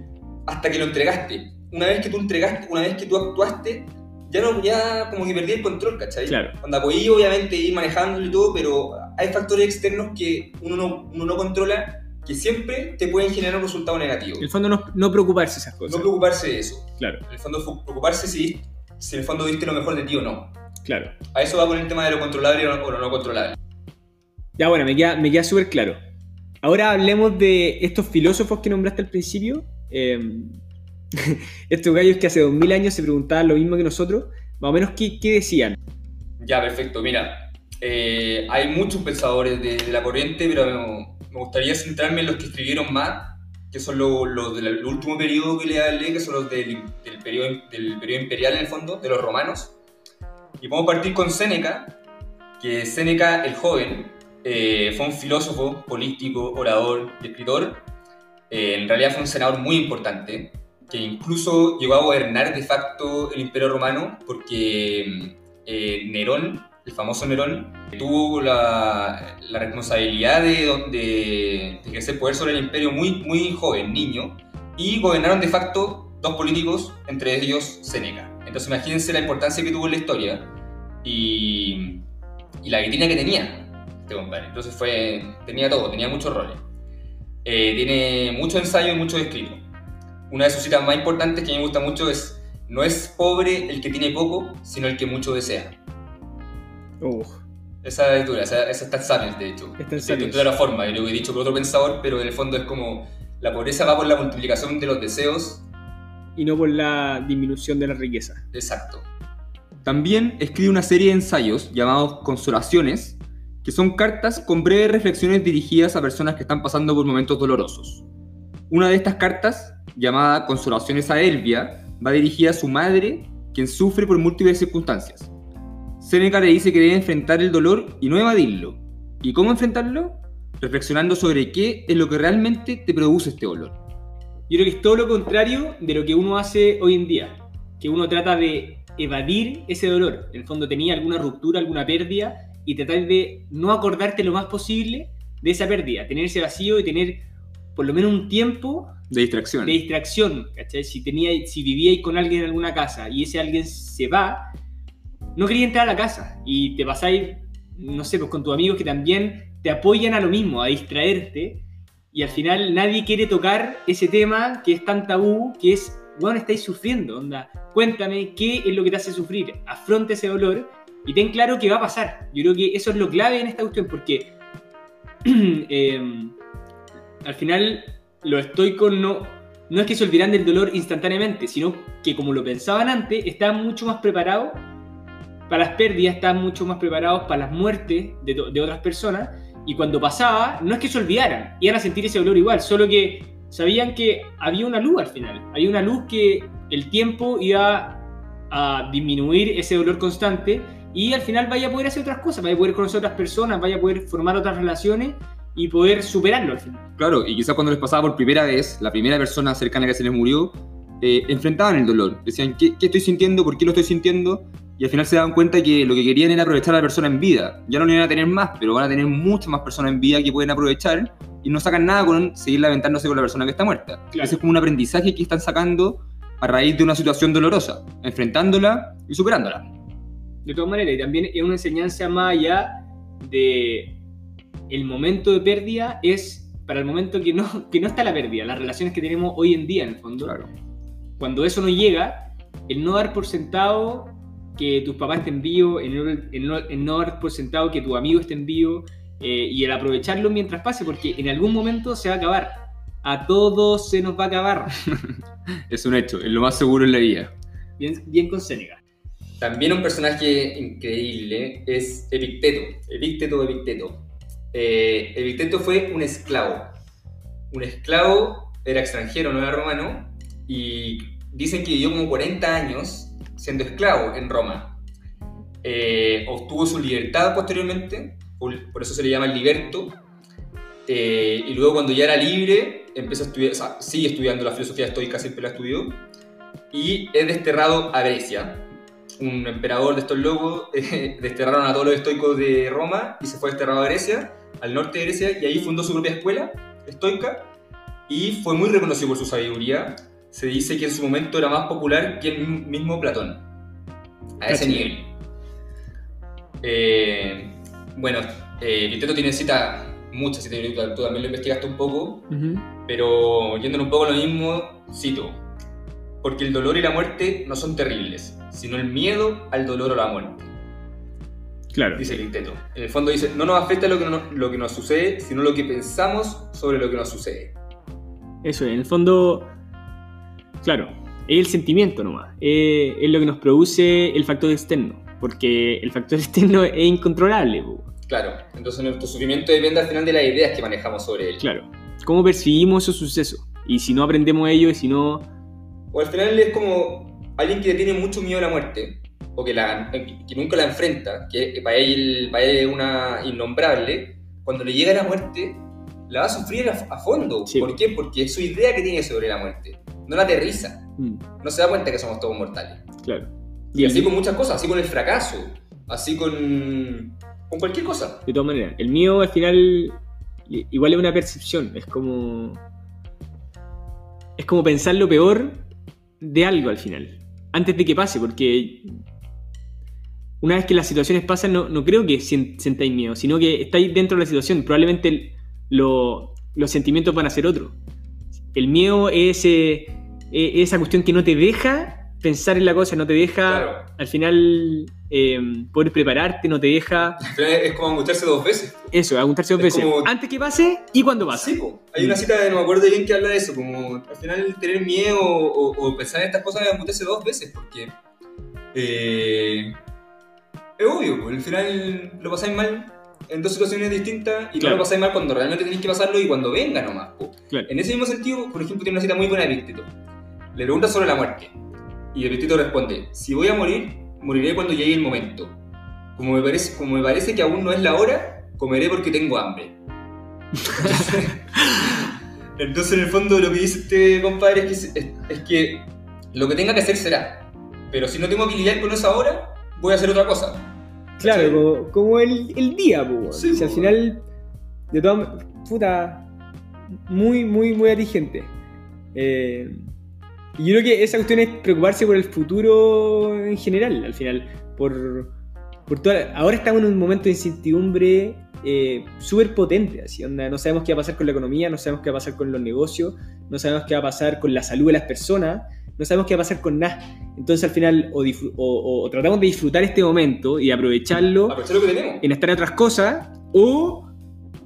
S2: hasta que lo entregaste. Una vez que tú entregaste, una vez que tú actuaste, ya no, ya como que perdí el control, ¿cachai?
S1: Claro.
S2: Cuando podí obviamente ir manejándolo y todo, pero hay factores externos que uno no, uno no controla que siempre te pueden generar un resultado negativo.
S1: En el fondo no, no preocuparse esas cosas.
S2: No preocuparse de eso.
S1: Claro.
S2: En el fondo preocuparse si, si en el fondo diste lo mejor de ti o no.
S1: Claro.
S2: A eso va con el tema de lo controlable o lo no controlable.
S1: Ya bueno, me queda, me queda súper claro. Ahora hablemos de estos filósofos que nombraste al principio. Em, estos gallos que hace 2000 años se preguntaban lo mismo que nosotros. Más o menos, ¿qué, qué decían?
S2: Ya, perfecto. Mira, eh, hay muchos pensadores de, la corriente, pero me, gustaría centrarme en los que escribieron más, que son los, del último periodo que le hablé, que son los del, del, periodo, del periodo imperial en el fondo, de los romanos. Y podemos partir con Séneca, que Séneca el joven eh, fue un filósofo, político, orador y escritor. Eh, en realidad fue un senador muy importante, que incluso llegó a gobernar de facto el Imperio Romano porque eh, Nerón, el famoso Nerón, tuvo la, la responsabilidad de, de, de, ejercer poder sobre el imperio muy, muy joven, niño, y gobernaron de facto dos políticos, entre ellos Séneca. Entonces imagínense la importancia que tuvo en la historia y, y la vitrina que tenía este Entonces fue, tenía todo, tenía muchos roles. Eh, tiene mucho ensayo y mucho escrito. Una de sus citas más importantes que me gusta mucho es, no es pobre el que tiene poco, sino el que mucho desea. Esa es dura, esa, esa está en de hecho.
S1: Está
S2: de toda la forma, y lo he dicho por otro pensador, pero en el fondo es como, la pobreza va por la multiplicación de los deseos.
S1: Y no por la disminución de la riqueza.
S2: Exacto. También escribe una serie de ensayos llamados Consolaciones, que son cartas con breves reflexiones dirigidas a personas que están pasando por momentos dolorosos. Una de estas cartas, llamada Consolaciones a Elvia, va dirigida a su madre, quien sufre por múltiples circunstancias. Seneca le dice que debe enfrentar el dolor y no evadirlo. ¿Y cómo enfrentarlo? Reflexionando sobre qué es lo que realmente te produce este dolor.
S1: Yo creo que es todo lo contrario de lo que uno hace hoy en día, que uno trata de evadir ese dolor. En el fondo tenía alguna ruptura, alguna pérdida y tratar de no acordarte lo más posible de esa pérdida, tener ese vacío y tener por lo menos un tiempo
S2: de distracción.
S1: De distracción, ¿cachai? Si, tenía, si vivíais con alguien en alguna casa y ese alguien se va, no quería entrar a la casa y te pasáis, no sé, pues con tus amigos que también te apoyan a lo mismo, a distraerte y al final nadie quiere tocar ese tema que es tan tabú, que es, bueno, estáis sufriendo, onda, cuéntame qué es lo que te hace sufrir, afronta ese dolor y ten claro que va a pasar. Yo creo que eso es lo clave en esta cuestión, porque em, al final los estoicos no, no es que se olvidaran del dolor instantáneamente, sino que como lo pensaban antes, estaban mucho más preparados para las pérdidas, estaban mucho más preparados para las muertes de, de otras personas, y cuando pasaba, no es que se olvidaran, iban a sentir ese dolor igual, solo que sabían que había una luz al final, había una luz que el tiempo iba a disminuir ese dolor constante y al final vaya a poder hacer otras cosas, vaya a poder conocer otras personas, vaya a poder formar otras relaciones y poder superarlo al final.
S2: Claro, y quizás cuando les pasaba por primera vez, la primera persona cercana que se les murió, eh, enfrentaban el dolor. Decían, ¿qué, ¿qué, estoy sintiendo? ¿Por qué lo estoy sintiendo? Y al final se daban cuenta que lo que querían era aprovechar a la persona en vida. Ya no le iban a tener más, pero van a tener muchas más personas en vida que pueden aprovechar y no sacan nada con seguir lamentándose con la persona que está muerta.
S1: Claro.
S2: Ese es como un aprendizaje que están sacando a raíz de una situación dolorosa, enfrentándola y superándola.
S1: De todas maneras, y también es una enseñanza más allá de el momento de pérdida es para el momento que no, que no está la pérdida, las relaciones que tenemos hoy en día en el fondo.
S2: Claro.
S1: Cuando eso no llega, el no dar por sentado que tus papás estén vivos, el no, el no- el no dar por sentado que tu amigo esté en vivo eh, y el aprovecharlo mientras pase, porque en algún momento se va a acabar. A todos se nos va a acabar.
S2: Es un hecho, es lo más seguro en la vida.
S1: Bien, bien con Seneca.
S2: También un personaje increíble es Epicteto. Epicteto, Epicteto. Eh, Epicteto fue un esclavo. Un esclavo, era extranjero, no era romano, y dicen que vivió como 40 años siendo esclavo en Roma. Eh, obtuvo su libertad posteriormente, por, eso se le llama liberto, Eh, y luego cuando ya era libre, empezó a estudiar, o sigue estudiando la filosofía estoica, siempre la estudió, y es desterrado a Grecia. Un emperador de estos locos eh, desterraron a todos los estoicos de Roma y se fue desterrado a Grecia, al norte de Grecia, y ahí fundó su propia escuela estoica y fue muy reconocido por su sabiduría. Se dice que en su momento era más popular que el mismo Platón, a ese nivel. Eh, bueno, eh, tiene cita, muchas citas, tú también lo investigaste un poco, pero yéndole un poco a lo mismo, cito, porque el dolor y la muerte no son terribles, sino el miedo al dolor o la muerte,
S1: Claro.
S2: dice Epicteto. En el fondo dice, no nos afecta lo que, no- lo que nos sucede, sino lo que pensamos sobre lo que nos sucede.
S1: Eso, en el fondo, claro, es el sentimiento nomás. Es, es lo que nos produce el factor externo. Porque el factor externo es incontrolable.
S2: Claro, entonces nuestro sufrimiento depende al final de las ideas que manejamos sobre él.
S1: Claro. ¿Cómo percibimos esos sucesos? Y si no aprendemos ello y si no...
S2: O al final es como alguien que tiene mucho miedo a la muerte, o que, la, que nunca la enfrenta, que para él, para él es una innombrable, cuando le llega la muerte, la va a sufrir a, a fondo.
S1: Sí.
S2: ¿Por qué? Porque es su idea que tiene sobre la muerte. No la aterriza.
S1: mm,
S2: No se da cuenta que somos todos mortales.
S1: claro.
S2: Y
S1: Y
S2: así
S1: el-
S2: con muchas cosas, así con el fracaso, así con, con cualquier cosa.
S1: de todas maneras, el miedo al final igual es una percepción. Es como... Es como pensar lo peor de algo al final. Antes de que pase, porque una vez que las situaciones pasan, no, no creo que sentáis miedo, sino que estáis dentro de la situación. Probablemente lo- los sentimientos van a ser otros. El miedo es ese- e- esa cuestión que no te deja pensar en la cosa, no te deja
S2: Claro.
S1: al final eh, poder prepararte, no te deja
S2: Al final es como angustiarse dos veces.
S1: eso, apuntarse dos
S2: Es
S1: veces.
S2: como-
S1: Antes que pase y cuando pase.
S2: Po. Hay una cita, no me acuerdo bien, que habla de eso, como al final tener miedo o, o pensar en estas cosas es mutarse dos veces, porque eh, es obvio, po. al final lo pasáis mal en dos situaciones distintas y
S1: Claro.
S2: no lo pasáis mal cuando realmente tenéis que pasarlo y cuando venga nomás.
S1: Claro.
S2: En ese mismo sentido, por ejemplo, tiene una cita muy buena de Epicteto. Le pregunta sobre la muerte y Epicteto responde, si voy a morir, moriré cuando llegue el momento. Como me parece, como me parece que aún no es la hora, comeré porque tengo hambre. Entonces, en el fondo, lo que dice este compadre es que, es, es que lo que tenga que hacer será. Pero si no tengo que lidiar con eso ahora, voy a hacer otra cosa.
S1: Claro, como, como el, el día, weón.
S2: Sí,
S1: Si al
S2: po.
S1: final, de todas puta, muy, muy, muy atingente. Eh, y yo creo que esa cuestión es preocuparse por el futuro en general, al final. Por, por toda, ahora estamos en un momento de incertidumbre eh, súper potente, así, onda, no sabemos qué va a pasar con la economía, no sabemos qué va a pasar con los negocios, no sabemos qué va a pasar con la salud de las personas, no sabemos qué va a pasar con nada. Entonces al final o, tratamos de disfrutar este momento y aprovecharlo
S2: Aprovechar lo que tenemos.
S1: en estar en otras cosas o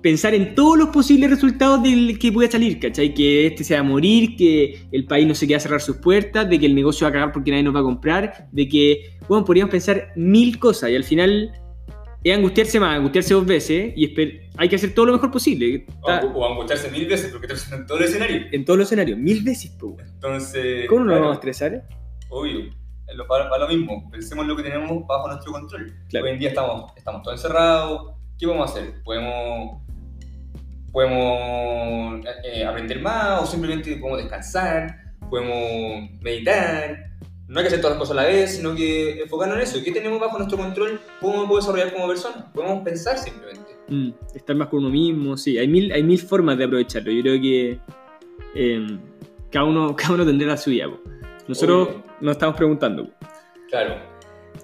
S1: pensar en todos los posibles resultados del que pueda salir, ¿cachai? Que este se va a morir, que el país no se queda a cerrar sus puertas, de que el negocio va a cagar porque nadie nos va a comprar, de que, bueno, podríamos pensar mil cosas y al final es angustiarse más, angustiarse dos veces y hay que hacer todo lo mejor posible.
S2: O, angustiarse mil veces porque te en todo el escenario.
S1: en todos los escenarios, mil veces, weón.
S2: Entonces,
S1: ¿Cómo no nos
S2: bueno,
S1: vamos a estresar?
S2: Obvio. Lo- Va, va lo mismo. Pensemos en lo que tenemos bajo nuestro control.
S1: Claro.
S2: Hoy en día estamos, estamos todos encerrados. ¿Qué podemos hacer? Podemos podemos eh, aprender más o simplemente podemos descansar, podemos meditar. No hay que hacer todas las cosas a la vez, sino que enfocarnos en eso. ¿Qué tenemos bajo nuestro control? ¿Cómo me puedo desarrollar como persona? Podemos pensar simplemente.
S1: Mm, estar más con uno mismo, sí. Hay mil, hay mil formas de aprovecharlo. Yo creo que eh, cada, uno, cada uno tendrá la suya. po. Nosotros
S2: Obvio.
S1: nos estamos preguntando.
S2: Claro.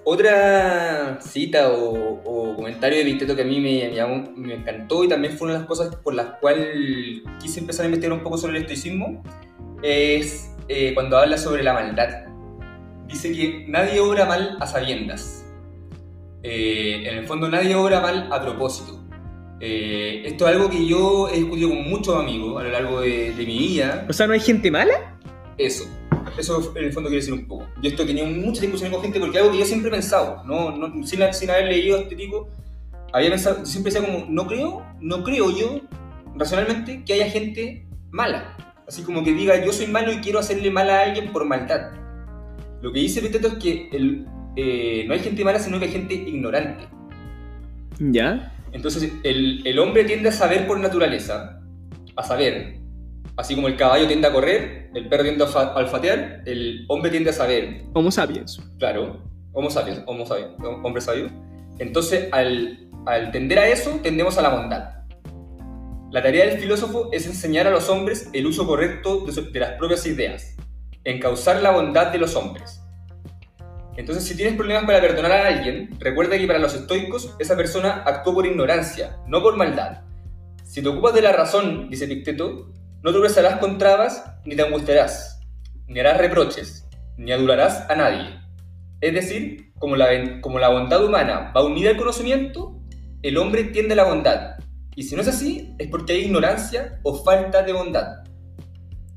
S2: Otra cita o, o comentario de Epicteto que a mí me, me me encantó y también fue una de las cosas por las cuales quise empezar a investigar un poco sobre el estoicismo es eh, cuando habla sobre la maldad. Dice que nadie obra mal a sabiendas. Eh, en el fondo nadie obra mal a propósito. Eh, esto es algo que yo he discutido con muchos amigos a lo largo de, de mi vida.
S1: O sea, ¿no hay gente mala?
S2: Eso. Eso en el fondo quiere decir un poco. Yo esto he tenido muchas discusiones con gente porque algo que yo siempre he pensado, no, no- sin, sin haber leído a este tipo, había pensado, yo siempre decía como, no creo, no creo yo, racionalmente, que haya gente mala. Así como que diga, yo soy malo y quiero hacerle mal a alguien por maldad. Lo que dice Epicteto es que el- eh, no hay gente mala, sino que hay gente ignorante.
S1: Ya.
S2: Entonces, el, el hombre tiende a saber por naturaleza, a saber. Así como el caballo tiende a correr, el perro tiende a olfa- a olfatear, el hombre tiende a saber.
S1: Homo sapiens.
S2: Claro, homo sapiens, homo sapiens, hombre sabio. Entonces, al, al tender a eso, tendemos a la bondad. La tarea del filósofo es enseñar a los hombres el uso correcto de, su- de las propias ideas, encauzar la bondad de los hombres. Entonces, si tienes problemas para perdonar a alguien, recuerda que para los estoicos esa persona actuó por ignorancia, no por maldad. Si te ocupas de la razón, dice Epicteto, no tropezarás con trabas, ni te angustiarás, ni harás reproches, ni adularás a nadie. Es decir, como la, como la bondad humana va unida al conocimiento, el hombre tiende a la bondad. Y si no es así, es porque hay ignorancia o falta de bondad.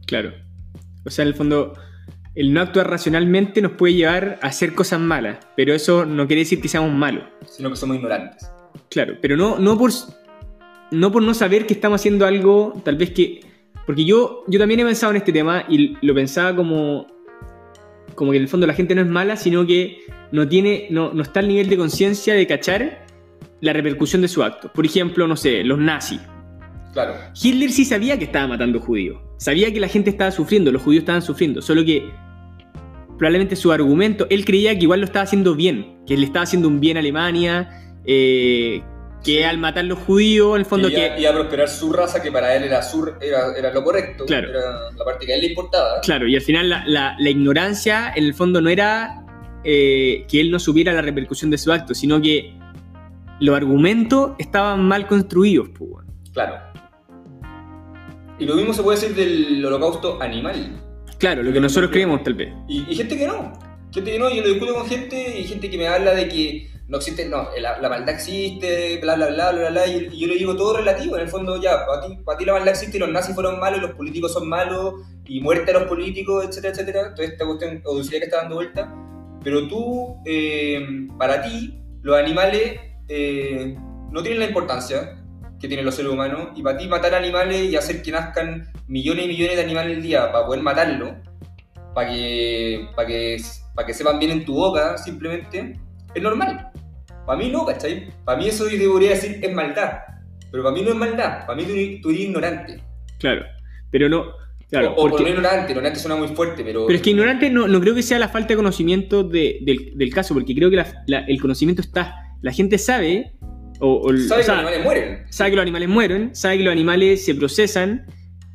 S1: Claro. O sea, en el fondo, el no actuar racionalmente nos puede llevar a hacer cosas malas, pero eso no quiere decir que seamos malos.
S2: sino que somos ignorantes.
S1: Claro, pero no, no, por, no por no saber que estamos haciendo algo, tal vez que... Porque yo, yo también he pensado en este tema y lo pensaba como, como que en el fondo la gente no es mala, sino que no, tiene, no, no está al nivel de conciencia de cachar la repercusión de su acto. Por ejemplo, no sé, los nazis.
S2: Claro,
S1: Hitler sí sabía que estaba matando judíos. Sabía que la gente estaba sufriendo, los judíos estaban sufriendo. Solo que probablemente su argumento, él creía que igual lo estaba haciendo bien, que le estaba haciendo un bien a Alemania, eh, que al matar los judíos, en el fondo que...
S2: iba a prosperar su raza, que para él era, su, era, era lo correcto,
S1: Claro.
S2: era la parte que a él le importaba.
S1: Claro, y al final la, la- la ignorancia en el fondo no era eh, que él no supiera la repercusión de su acto, sino que los argumentos estaban mal construidos. pues, weón.
S2: Claro. Y lo mismo se puede decir del holocausto animal.
S1: Claro, lo que nosotros creemos tal vez.
S2: Y, y gente que no. Gente que no, yo lo discuto con gente y gente que me habla de que no existe, no, la, la maldad existe, bla, bla, bla, bla, bla, y, y yo le digo todo relativo, en el fondo ya, para ti, para ti la maldad existe y los nazis fueron malos y los políticos son malos y muerte a los políticos, etcétera, etcétera, toda esta cuestión odiosidad que está dando vuelta, pero tú, eh, para ti, los animales eh, no tienen la importancia que tienen los seres humanos y para ti matar animales y hacer que nazcan millones y millones de animales al día para poder matarlos, para que, para que, para que sepan bien en tu boca, simplemente, es normal. Para mí no, ¿cachai? Para mí eso yo debería decir es maldad. Pero para mí no es maldad, para mí tú, tú eres ignorante.
S1: Claro, pero no... Claro,
S2: o, o
S1: porque-
S2: no ignorante, ignorante suena muy fuerte, pero...
S1: Pero es que ignorante no, no creo que sea la falta de conocimiento de- del, del caso, porque creo que la- la- el conocimiento está. La gente sabe, o, o-
S2: Sabe
S1: o sea,
S2: que los animales mueren.
S1: sabe que los animales mueren, sabe que los animales se procesan,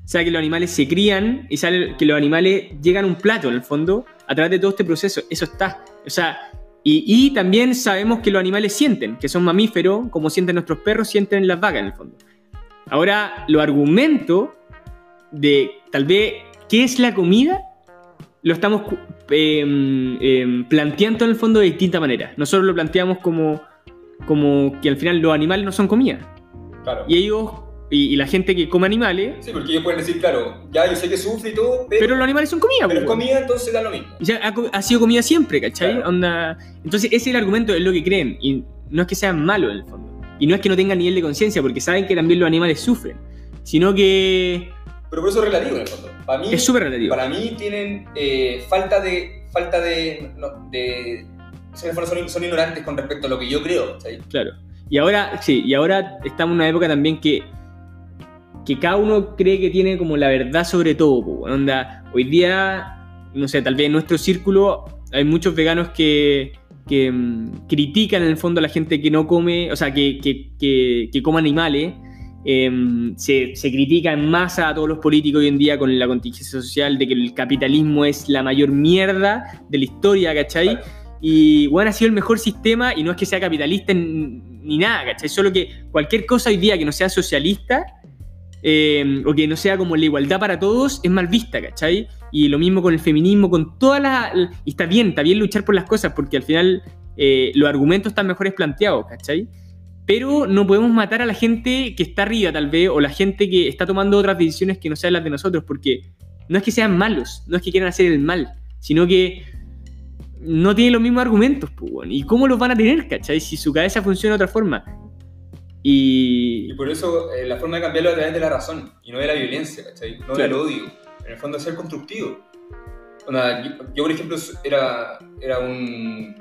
S1: sabe que los animales se crían y sabe que los animales llegan a un plato, en el fondo, a través de todo este proceso. Eso está. O sea, y, y también sabemos que los animales sienten, que son mamíferos, como sienten nuestros perros, sienten las vacas, en el fondo. Ahora, los argumentos de tal vez qué es la comida, lo estamos em, em, planteando en el fondo de distinta manera. Nosotros lo planteamos como, como que al final los animales no son comida.
S2: Claro.
S1: Y ellos, y, y la gente que come animales,
S2: Sí, porque ellos pueden decir, claro, ya yo sé que sufre y todo, pero,
S1: pero los animales son comida.
S2: pero es comida, entonces da lo mismo.
S1: Y ya ha, sido comida siempre, ¿cachai?
S2: Claro.
S1: Onda- Entonces ese es el argumento, es lo que creen. Y no es que sean malos en el fondo. Y no es que no tengan nivel de conciencia, porque saben que también los animales sufren. Sino que
S2: Pero por eso es relativo en el fondo. Para mí,
S1: es súper relativo.
S2: para mí tienen eh, falta de. falta de. no, son, son ignorantes con respecto a lo que yo creo. ¿cachai?
S1: Claro. Y ahora, sí, y ahora estamos en una época también que que cada uno cree que tiene como la verdad sobre todo. po, onda, hoy día, no sé, tal vez en nuestro círculo hay muchos veganos que, que mm, critican en el fondo a la gente que no come, o sea, que, que, que, que come animales. Em, se, se critica en masa a todos los políticos hoy en día con la contingencia social de que el capitalismo es la mayor mierda de la historia, ¿cachai? Y bueno, ha sido el mejor sistema y no es que sea capitalista ni nada, ¿cachai? Solo que cualquier cosa hoy día que no sea socialista eh, o que no sea como la igualdad para todos es mal vista, ¿cachai? Y lo mismo con el feminismo, con todas las... Y está bien, está bien luchar por las cosas porque al final eh, los argumentos están mejores planteados, ¿cachai? Pero no podemos matar a la gente que está arriba tal vez o la gente que está tomando otras decisiones que no sean las de nosotros porque no es que sean malos, no es que quieran hacer el mal, sino que no tienen los mismos argumentos, pues. ¿Y cómo los van a tener, cachai? Si su cabeza funciona de otra forma. Y...
S2: Y por eso eh, la forma de cambiarlo es a través de la razón y no de la violencia, ¿cachai? No del
S1: Claro.
S2: odio. En el fondo es ser constructivo. Onda, yo, yo, por ejemplo, era, era un,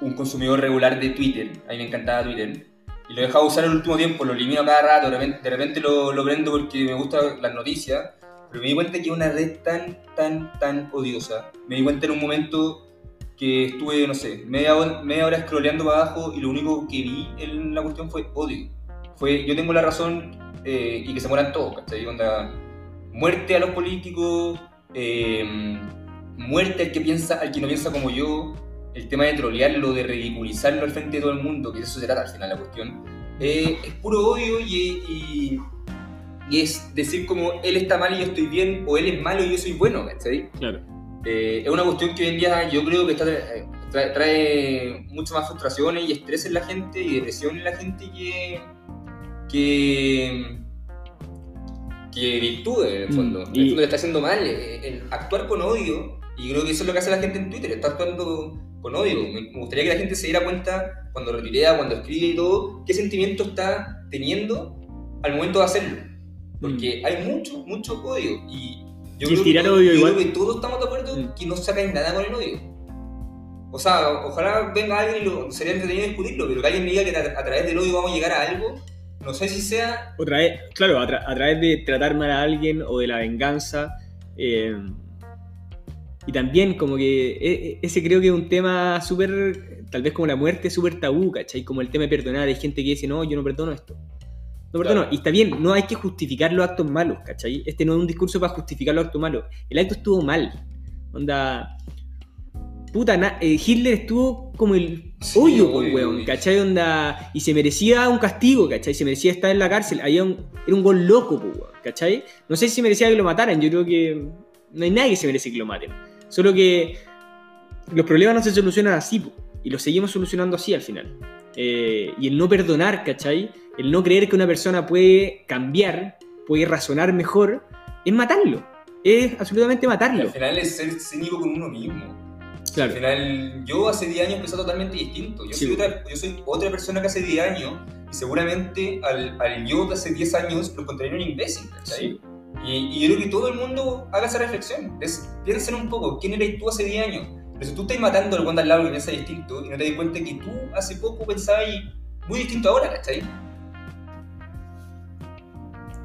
S2: un consumidor regular de Twitter. A mí me encantaba Twitter. Y lo he dejado usar el último tiempo, lo elimino cada rato, de repente, de repente lo, lo prendo porque me gustan las noticias. Pero me di cuenta que es una red tan, tan, tan odiosa. Me di cuenta en un momento que estuve, no sé, media hora, media hora scrolleando para abajo y lo único que vi en la cuestión fue odio. Fue, yo tengo la razón eh, y que se mueran todos, ¿cachai? Onda, muerte a los políticos, eh, muerte al que, piensa, al que no piensa como yo, el tema de trolearlo, de ridiculizarlo al frente de todo el mundo, que eso se trata al final la cuestión, eh, es puro odio y, y, y es decir como él está mal y yo estoy bien, o él es malo y yo soy bueno, ¿cachai?
S1: Claro.
S2: Eh, es una cuestión que hoy en día yo creo que está, eh, trae, trae mucho más frustraciones y estrés en la gente y depresión en la gente que, que, que virtudes en el
S1: Mm,
S2: fondo. En
S1: y-
S2: el fondo le está haciendo mal eh, el actuar con odio y creo que eso es lo que hace la gente en Twitter, está actuando con odio. Me me gustaría que la gente se diera cuenta cuando retuitea, cuando escribe y todo, qué sentimiento está teniendo al momento de hacerlo. Porque hay mucho, mucho odio y yo creo, que, todo-
S1: odio
S2: yo
S1: igual.
S2: creo que todos estamos de acuerdo
S1: Mm.
S2: que no sacáis nada con el odio. O sea, ojalá venga alguien y lo, sería entretenido discutirlo, pero que alguien me diga que a, a través del odio vamos a llegar a algo, no sé si sea...
S1: Otra vez, claro, a, tra- a través de tratar mal a alguien o de la venganza. eh, y también como que e- e- ese creo que es un tema súper, tal vez como la muerte, súper tabú, ¿cachai? Como el tema de perdonar. Hay gente que dice, no, yo no perdono esto. No perdono.
S2: Claro.
S1: Y está bien, no hay que justificar los actos malos, ¿cachai? Este no es un discurso para justificar los actos malos. El acto estuvo mal. Onda... Puta, na- eh, Hitler estuvo como el
S2: Sí,
S1: hoyo, po,
S2: obvio,
S1: weón. ¿cachai? Onda, y se merecía un castigo, ¿cachai? Se merecía estar en la cárcel. Había un, era un gol loco, po, weón, ¿cachai? No sé si merecía que lo mataran. Yo creo que no hay nadie que se merece que lo maten. Solo que los problemas no se solucionan así, po, y los seguimos solucionando así al final. Eh, y el no perdonar, ¿cachai? El no creer que una persona puede cambiar, puede razonar mejor, es matarlo. Es absolutamente matarlo.
S2: Al final es ser cínico con uno mismo.
S1: Claro.
S2: Al final, yo hace 10 años pensaba totalmente distinto. Yo,
S1: Sí.
S2: soy otra, yo soy otra persona que hace 10 años y seguramente al, al yo de hace 10 años lo encontraría un imbécil, ¿cachai?
S1: Sí.
S2: Y, y yo creo que todo el mundo haga esa reflexión. Es, piensen un poco, ¿quién eres tú hace 10 años? Pero si tú estás matando al al lado que piensa distinto y no te das cuenta que tú hace poco pensabas muy distinto ahora, ¿cachai?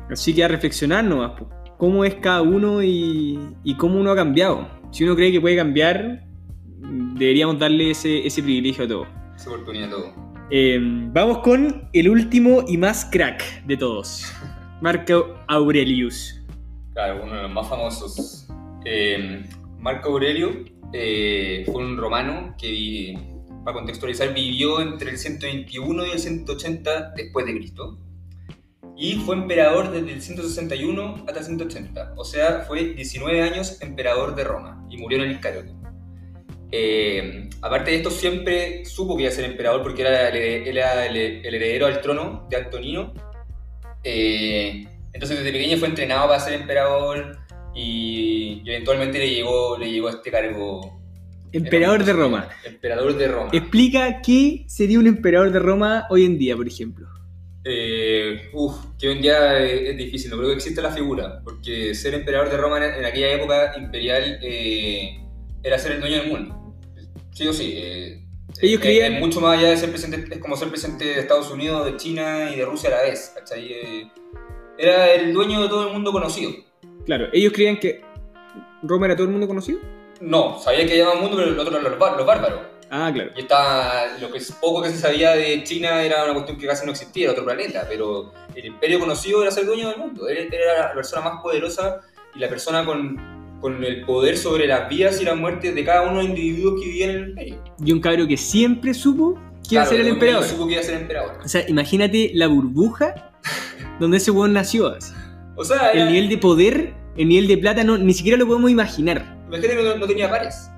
S1: Así que a reflexionar nomás, cómo es cada uno y, y cómo uno ha cambiado. Si uno cree que puede cambiar, deberíamos darle ese, ese privilegio a todos.
S2: Esa oportunidad todo.
S1: Eh, vamos con el último y más crack de todos, Marco Aurelius.
S2: Claro, uno de los más famosos. Eh, Marco Aurelio eh, fue un romano que, para contextualizar, vivió entre el 121 y el 180 después de Cristo. Y fue emperador desde el 161 hasta el 180. O sea, fue 19 años emperador de Roma y murió en el Iscariote. Eh, aparte de esto, siempre supo que iba a ser emperador porque era, el heredero al trono de Antonino. Eh, entonces desde pequeño fue entrenado para ser emperador y, eventualmente le llegó, le llegó este cargo.
S1: Emperador de Roma.
S2: Emperador de Roma.
S1: Explica qué sería un emperador de Roma hoy en día, por ejemplo.
S2: Eh, uf, que hoy en día es, es difícil, no creo que exista la figura, porque ser emperador de Roma en, en aquella época imperial eh, era ser el dueño del mundo. Sí o sí. eh,
S1: Ellos
S2: es-
S1: creían-
S2: Es mucho más allá de ser presidente, es como ser presidente de Estados Unidos, de China y de Rusia a la vez, ¿cachai? Eh, Era el dueño de todo el mundo conocido.
S1: Claro, ellos creían que Roma era todo el mundo conocido.
S2: No, sabía que llamaba mundo, pero el otro eran los, los bárbaros.
S1: Ah, claro.
S2: Y estaba, lo que es poco que se sabía de China era una cuestión que casi no existía, era otro planeta, pero el imperio conocido era ser dueño del mundo. Él era la persona más poderosa y la persona con, con el poder sobre las vidas y las muertes de cada uno de los individuos que vivían en el imperio.
S1: Y un cabro que siempre supo que iba a ser el emperador.
S2: Supo que iba a ser emperador.
S1: O sea, imagínate la burbuja donde ese weón nació. así.
S2: O sea,
S1: El
S2: era-
S1: nivel de poder, el nivel de plata, no, ni siquiera lo podemos imaginar.
S2: imagínate que no, no tenía pares.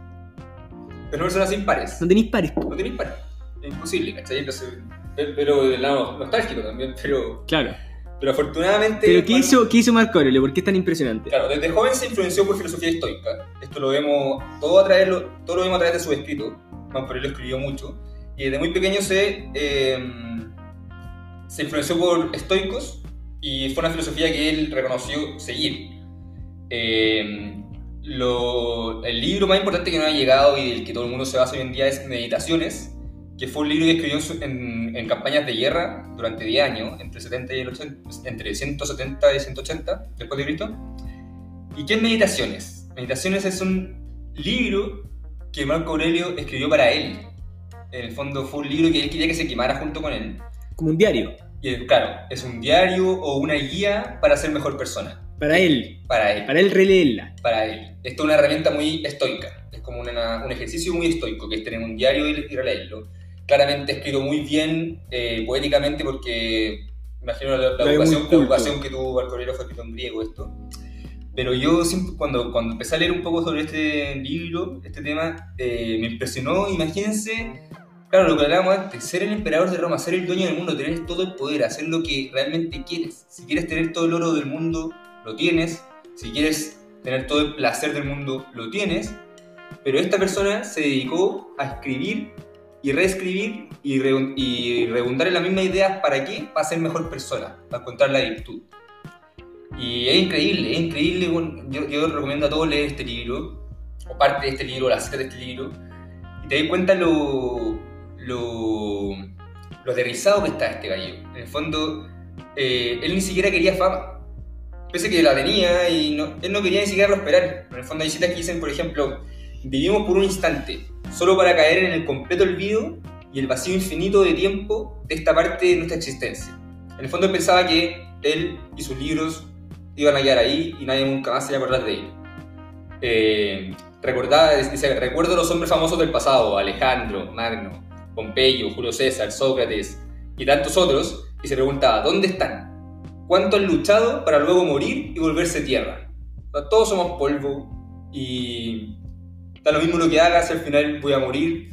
S2: Es una persona sin pares.
S1: No tenéis pares.
S2: No tenéis pares. Es imposible, ¿cachai? Pero del lado nostálgico también, pero,
S1: Claro.
S2: pero afortunadamente...
S1: Pero ¿qué
S2: cuando-
S1: hizo, ¿qué hizo Marco Aurelio? ¿Por qué es tan impresionante?
S2: Claro, desde joven se influenció por filosofía estoica. Esto lo vemos todo a través, todo lo vemos a través de sus escritos. Marco Aurelio escribió mucho. Y desde muy pequeño se, eh, se influenció por estoicos y fue una filosofía que él reconoció seguir. Eh, lo- el libro más importante que nos ha llegado y del que todo el mundo se basa hoy en día es Meditaciones, que fue un libro que escribió en- en campañas de guerra durante 10 años, entre, 70 y el 80 entre 170 y 180 después de Cristo. ¿Y qué es Meditaciones? Meditaciones es un libro que Marco Aurelio escribió para él. En el fondo fue un libro que él quería que se quemara junto con él.
S1: Como un diario.
S2: Y claro, es un diario o una guía para ser mejor persona.
S1: Para él.
S2: Para él.
S1: Para él releerla.
S2: Para él. Esto es una herramienta muy estoica. Es como una- un ejercicio muy estoico, que es tener un diario y, y releerlo. Claramente escrito muy bien, eh, poéticamente, porque imagino la, la la que tuvo Aurelio fue escrito en griego esto. Pero yo siempre, cuando, cuando empecé a leer un poco sobre este libro, este tema, eh, me impresionó, imagínense, claro, lo que hablábamos antes, ser el emperador de Roma, ser el dueño del mundo, tener todo el poder, hacer lo que realmente quieres. Si quieres tener todo el oro del mundo, lo tienes. Si quieres tener todo el placer del mundo, lo tienes. Pero esta persona se dedicó a escribir y reescribir y, re- en las mismas ideas. ¿Para qué? Para ser mejor persona, para encontrar la virtud. Y es increíble, es increíble. Yo, recomiendo a todos leer este libro, o parte de este libro, la cita de este libro, y te das cuenta lo, lo, lo aterrizado que está este gallo. En el fondo, eh, él ni siquiera quería fama. Pese que la tenía y no- él no quería ni siquiera prosperar. En el fondo hay citas que dicen, por ejemplo, vivimos por un instante, solo para caer en el completo olvido y el vacío infinito de tiempo de esta parte de nuestra existencia. En el fondo pensaba que él y sus libros iban a quedar ahí y nadie nunca más se iba a acordar de él. Eh, recordaba, dice, recuerdo los hombres famosos del pasado, Alejandro, Magno, Pompeyo, Julio César, Sócrates y tantos otros, y se preguntaba, ¿dónde están? ¿Cuánto han luchado para luego morir y volverse tierra? O sea, todos somos polvo y da lo mismo lo que hagas, al final voy a morir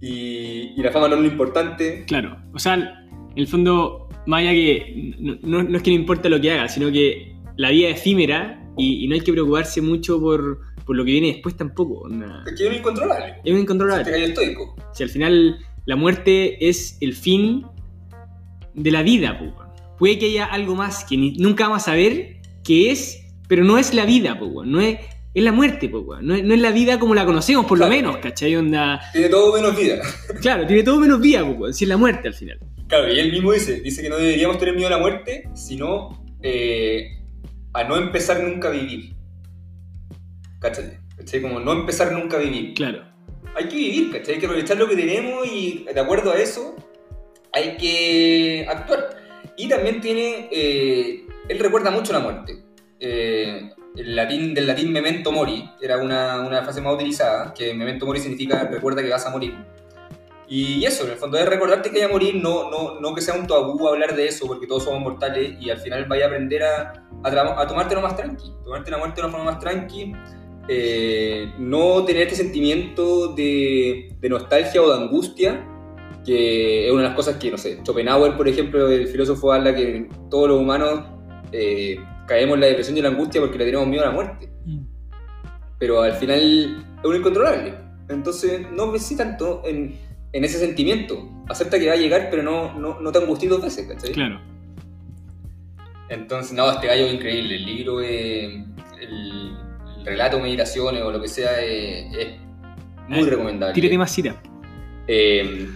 S2: y, y la fama no es lo importante.
S1: Claro. O sea, en el fondo, más allá que no, no- no es que no importa lo que haga, sino que la vida es efímera y, y no hay que preocuparse mucho por, por lo que viene después tampoco.
S2: Es que es incontrolable.
S1: Es un incontrolable.
S2: Este gallo estoico.
S1: Si al final la muerte es el fin de la vida, po, puede que haya algo más que ni- nunca vamos a saber qué es, pero no es la vida, po, no es, es la muerte, po, no, es, no es la vida como la conocemos, por lo
S2: Claro.
S1: menos, ¿cachai? Onda,
S2: Tiene todo menos vida.
S1: claro, tiene todo menos vida, po, es la muerte al final.
S2: Claro, y él mismo dice, dice que no deberíamos tener miedo a la muerte, sino eh, a no empezar nunca a vivir. ¿Cachai? ¿Cachai? Como no empezar nunca a vivir.
S1: Claro.
S2: Hay que vivir, ¿cachai? Hay que aprovechar lo que tenemos y de acuerdo a eso hay que actuar. Y también tiene, eh, él recuerda mucho la muerte. Eh, el latín, del latín memento mori era una, una frase más utilizada, que memento mori significa recuerda que vas a morir. Y eso, en el fondo es recordarte que hay a morir, no, no, no que sea un tabú hablar de eso, porque todos somos mortales y al final vaya a aprender a, a, a tomártelo más tranqui, tomarte la muerte de una forma más tranqui, eh, no tener este sentimiento de, de nostalgia o de angustia, que es una de las cosas que, no sé, Schopenhauer, por ejemplo, el filósofo habla que todos los humanos eh, caemos en la depresión y en la angustia porque le tenemos miedo a la muerte, pero al final es un incontrolable. Entonces no pensé tanto en, en ese sentimiento. Acepta que va a llegar, pero no, no, no te angusties dos veces, ¿cachai?
S1: Claro.
S2: Entonces, no, este gallo es increíble. El libro, el relato, meditaciones o lo que sea, eh, es muy
S1: Eh,
S2: recomendable.
S1: Tírate más cita.
S2: Eh,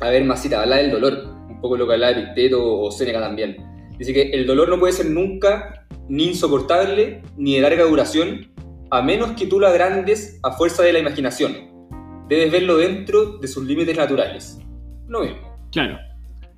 S2: a ver, Masita, habla del dolor, un poco lo que hablaba Epicteto o Séneca también. Dice que el dolor no puede ser nunca ni insoportable ni de larga duración, a menos que tú lo agrandes a fuerza de la imaginación. Debes verlo dentro de sus límites naturales. Lo mismo.
S1: Claro.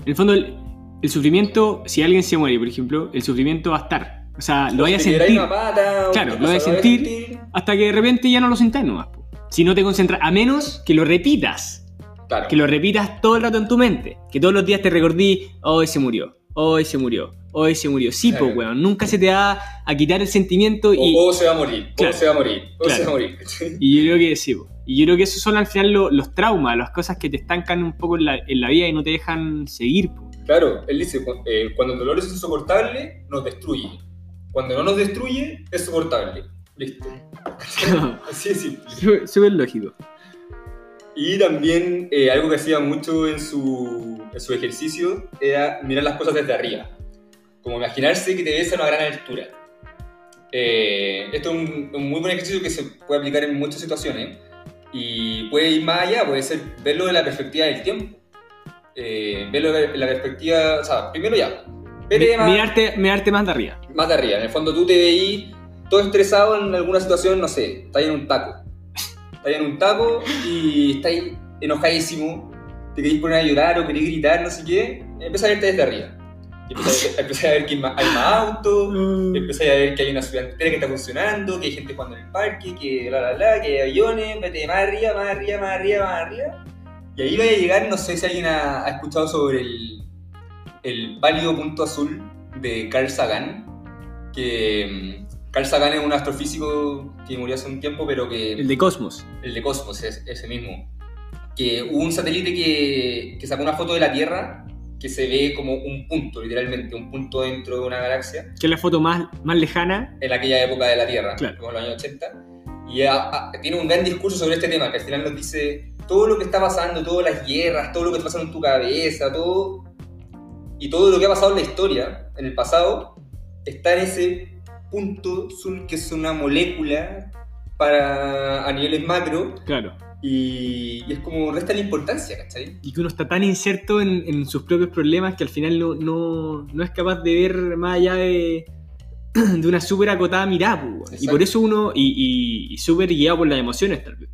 S1: En el fondo, el, el sufrimiento, si alguien se muere, por ejemplo, el sufrimiento va a estar. O sea, lo vaya a sentir.
S2: pata,
S1: Claro, lo vaya a
S2: cosa,
S1: sentir. hasta que de repente ya no lo sintáis nomás. po. Si no te concentras, a menos que lo repitas,
S2: Claro.
S1: que lo repitas todo el rato en tu mente, que todos los días te recordí, hoy se murió, hoy se murió, hoy se murió. Sí,
S2: Claro.
S1: pues, weón, nunca se te va a quitar el sentimiento y,
S2: o se va a morir,
S1: Claro.
S2: se va a morir,
S1: Claro.
S2: se va a morir.
S1: y yo creo que sí, po. y yo creo que esos son al final lo- los traumas, las cosas que te estancan un poco en la, en la vida y no te dejan seguir. po.
S2: Claro, él dice, eh, cuando el dolor es insoportable, nos destruye. Cuando no nos destruye, es soportable. Listo. Así de simple.
S1: Súper lógico.
S2: Y también eh, algo que hacía mucho en su, en su ejercicio era mirar las cosas desde arriba. Como imaginarse que te ves a una gran altura. Eh, esto es un, un muy buen ejercicio que se puede aplicar en muchas situaciones. Y puede ir más allá, puede ser verlo de la perspectiva del tiempo. Eh, verlo de la perspectiva, o sea, primero ya. Vete más,
S1: Mirarte, mirarte más de arriba.
S2: más de arriba. En el fondo tú te veís todo estresado en alguna situación, no sé, estás en un taco. Estás en un taco y estás enojadísimo, te querés poner a llorar o querés gritar, no sé qué, empiezas a verte desde arriba. Empiezas a, ver que hay más, autos, empiezas a ver que hay una ciudad entera que está funcionando, que hay gente jugando en el parque, que bla bla bla, que hay aviones, vete más arriba, más arriba, más arriba, más arriba. Y ahí va a llegar, no sé si alguien ha, ha escuchado sobre el, el válido punto azul de Carl Sagan, que mm, Carl Sagan es un astrofísico que murió hace un tiempo, pero que
S1: El de Cosmos.
S2: el de Cosmos, es, ese mismo. Que hubo un satélite que, que sacó una foto de la Tierra que se ve como un punto, literalmente, un punto dentro de una galaxia,
S1: Que es la foto más, más lejana.
S2: en aquella época de la Tierra,
S1: Claro.
S2: como en los años 80. Y ah, ah, tiene un gran discurso sobre este tema, que al final nos dice todo lo que está pasando, todas las guerras, todo lo que está pasando en tu cabeza, todo. Y todo lo que ha pasado en la historia, en el pasado, está en ese punto azul que es una molécula para a niveles macro
S1: Claro.
S2: y, y es como resta la importancia, ¿cachai?
S1: Y que uno está tan inserto en, en sus propios problemas que al final no, no, no es capaz de ver más allá de, de una súper acotada mirada. weón. y por eso uno, y, y, y súper guiado por las emociones tal vez.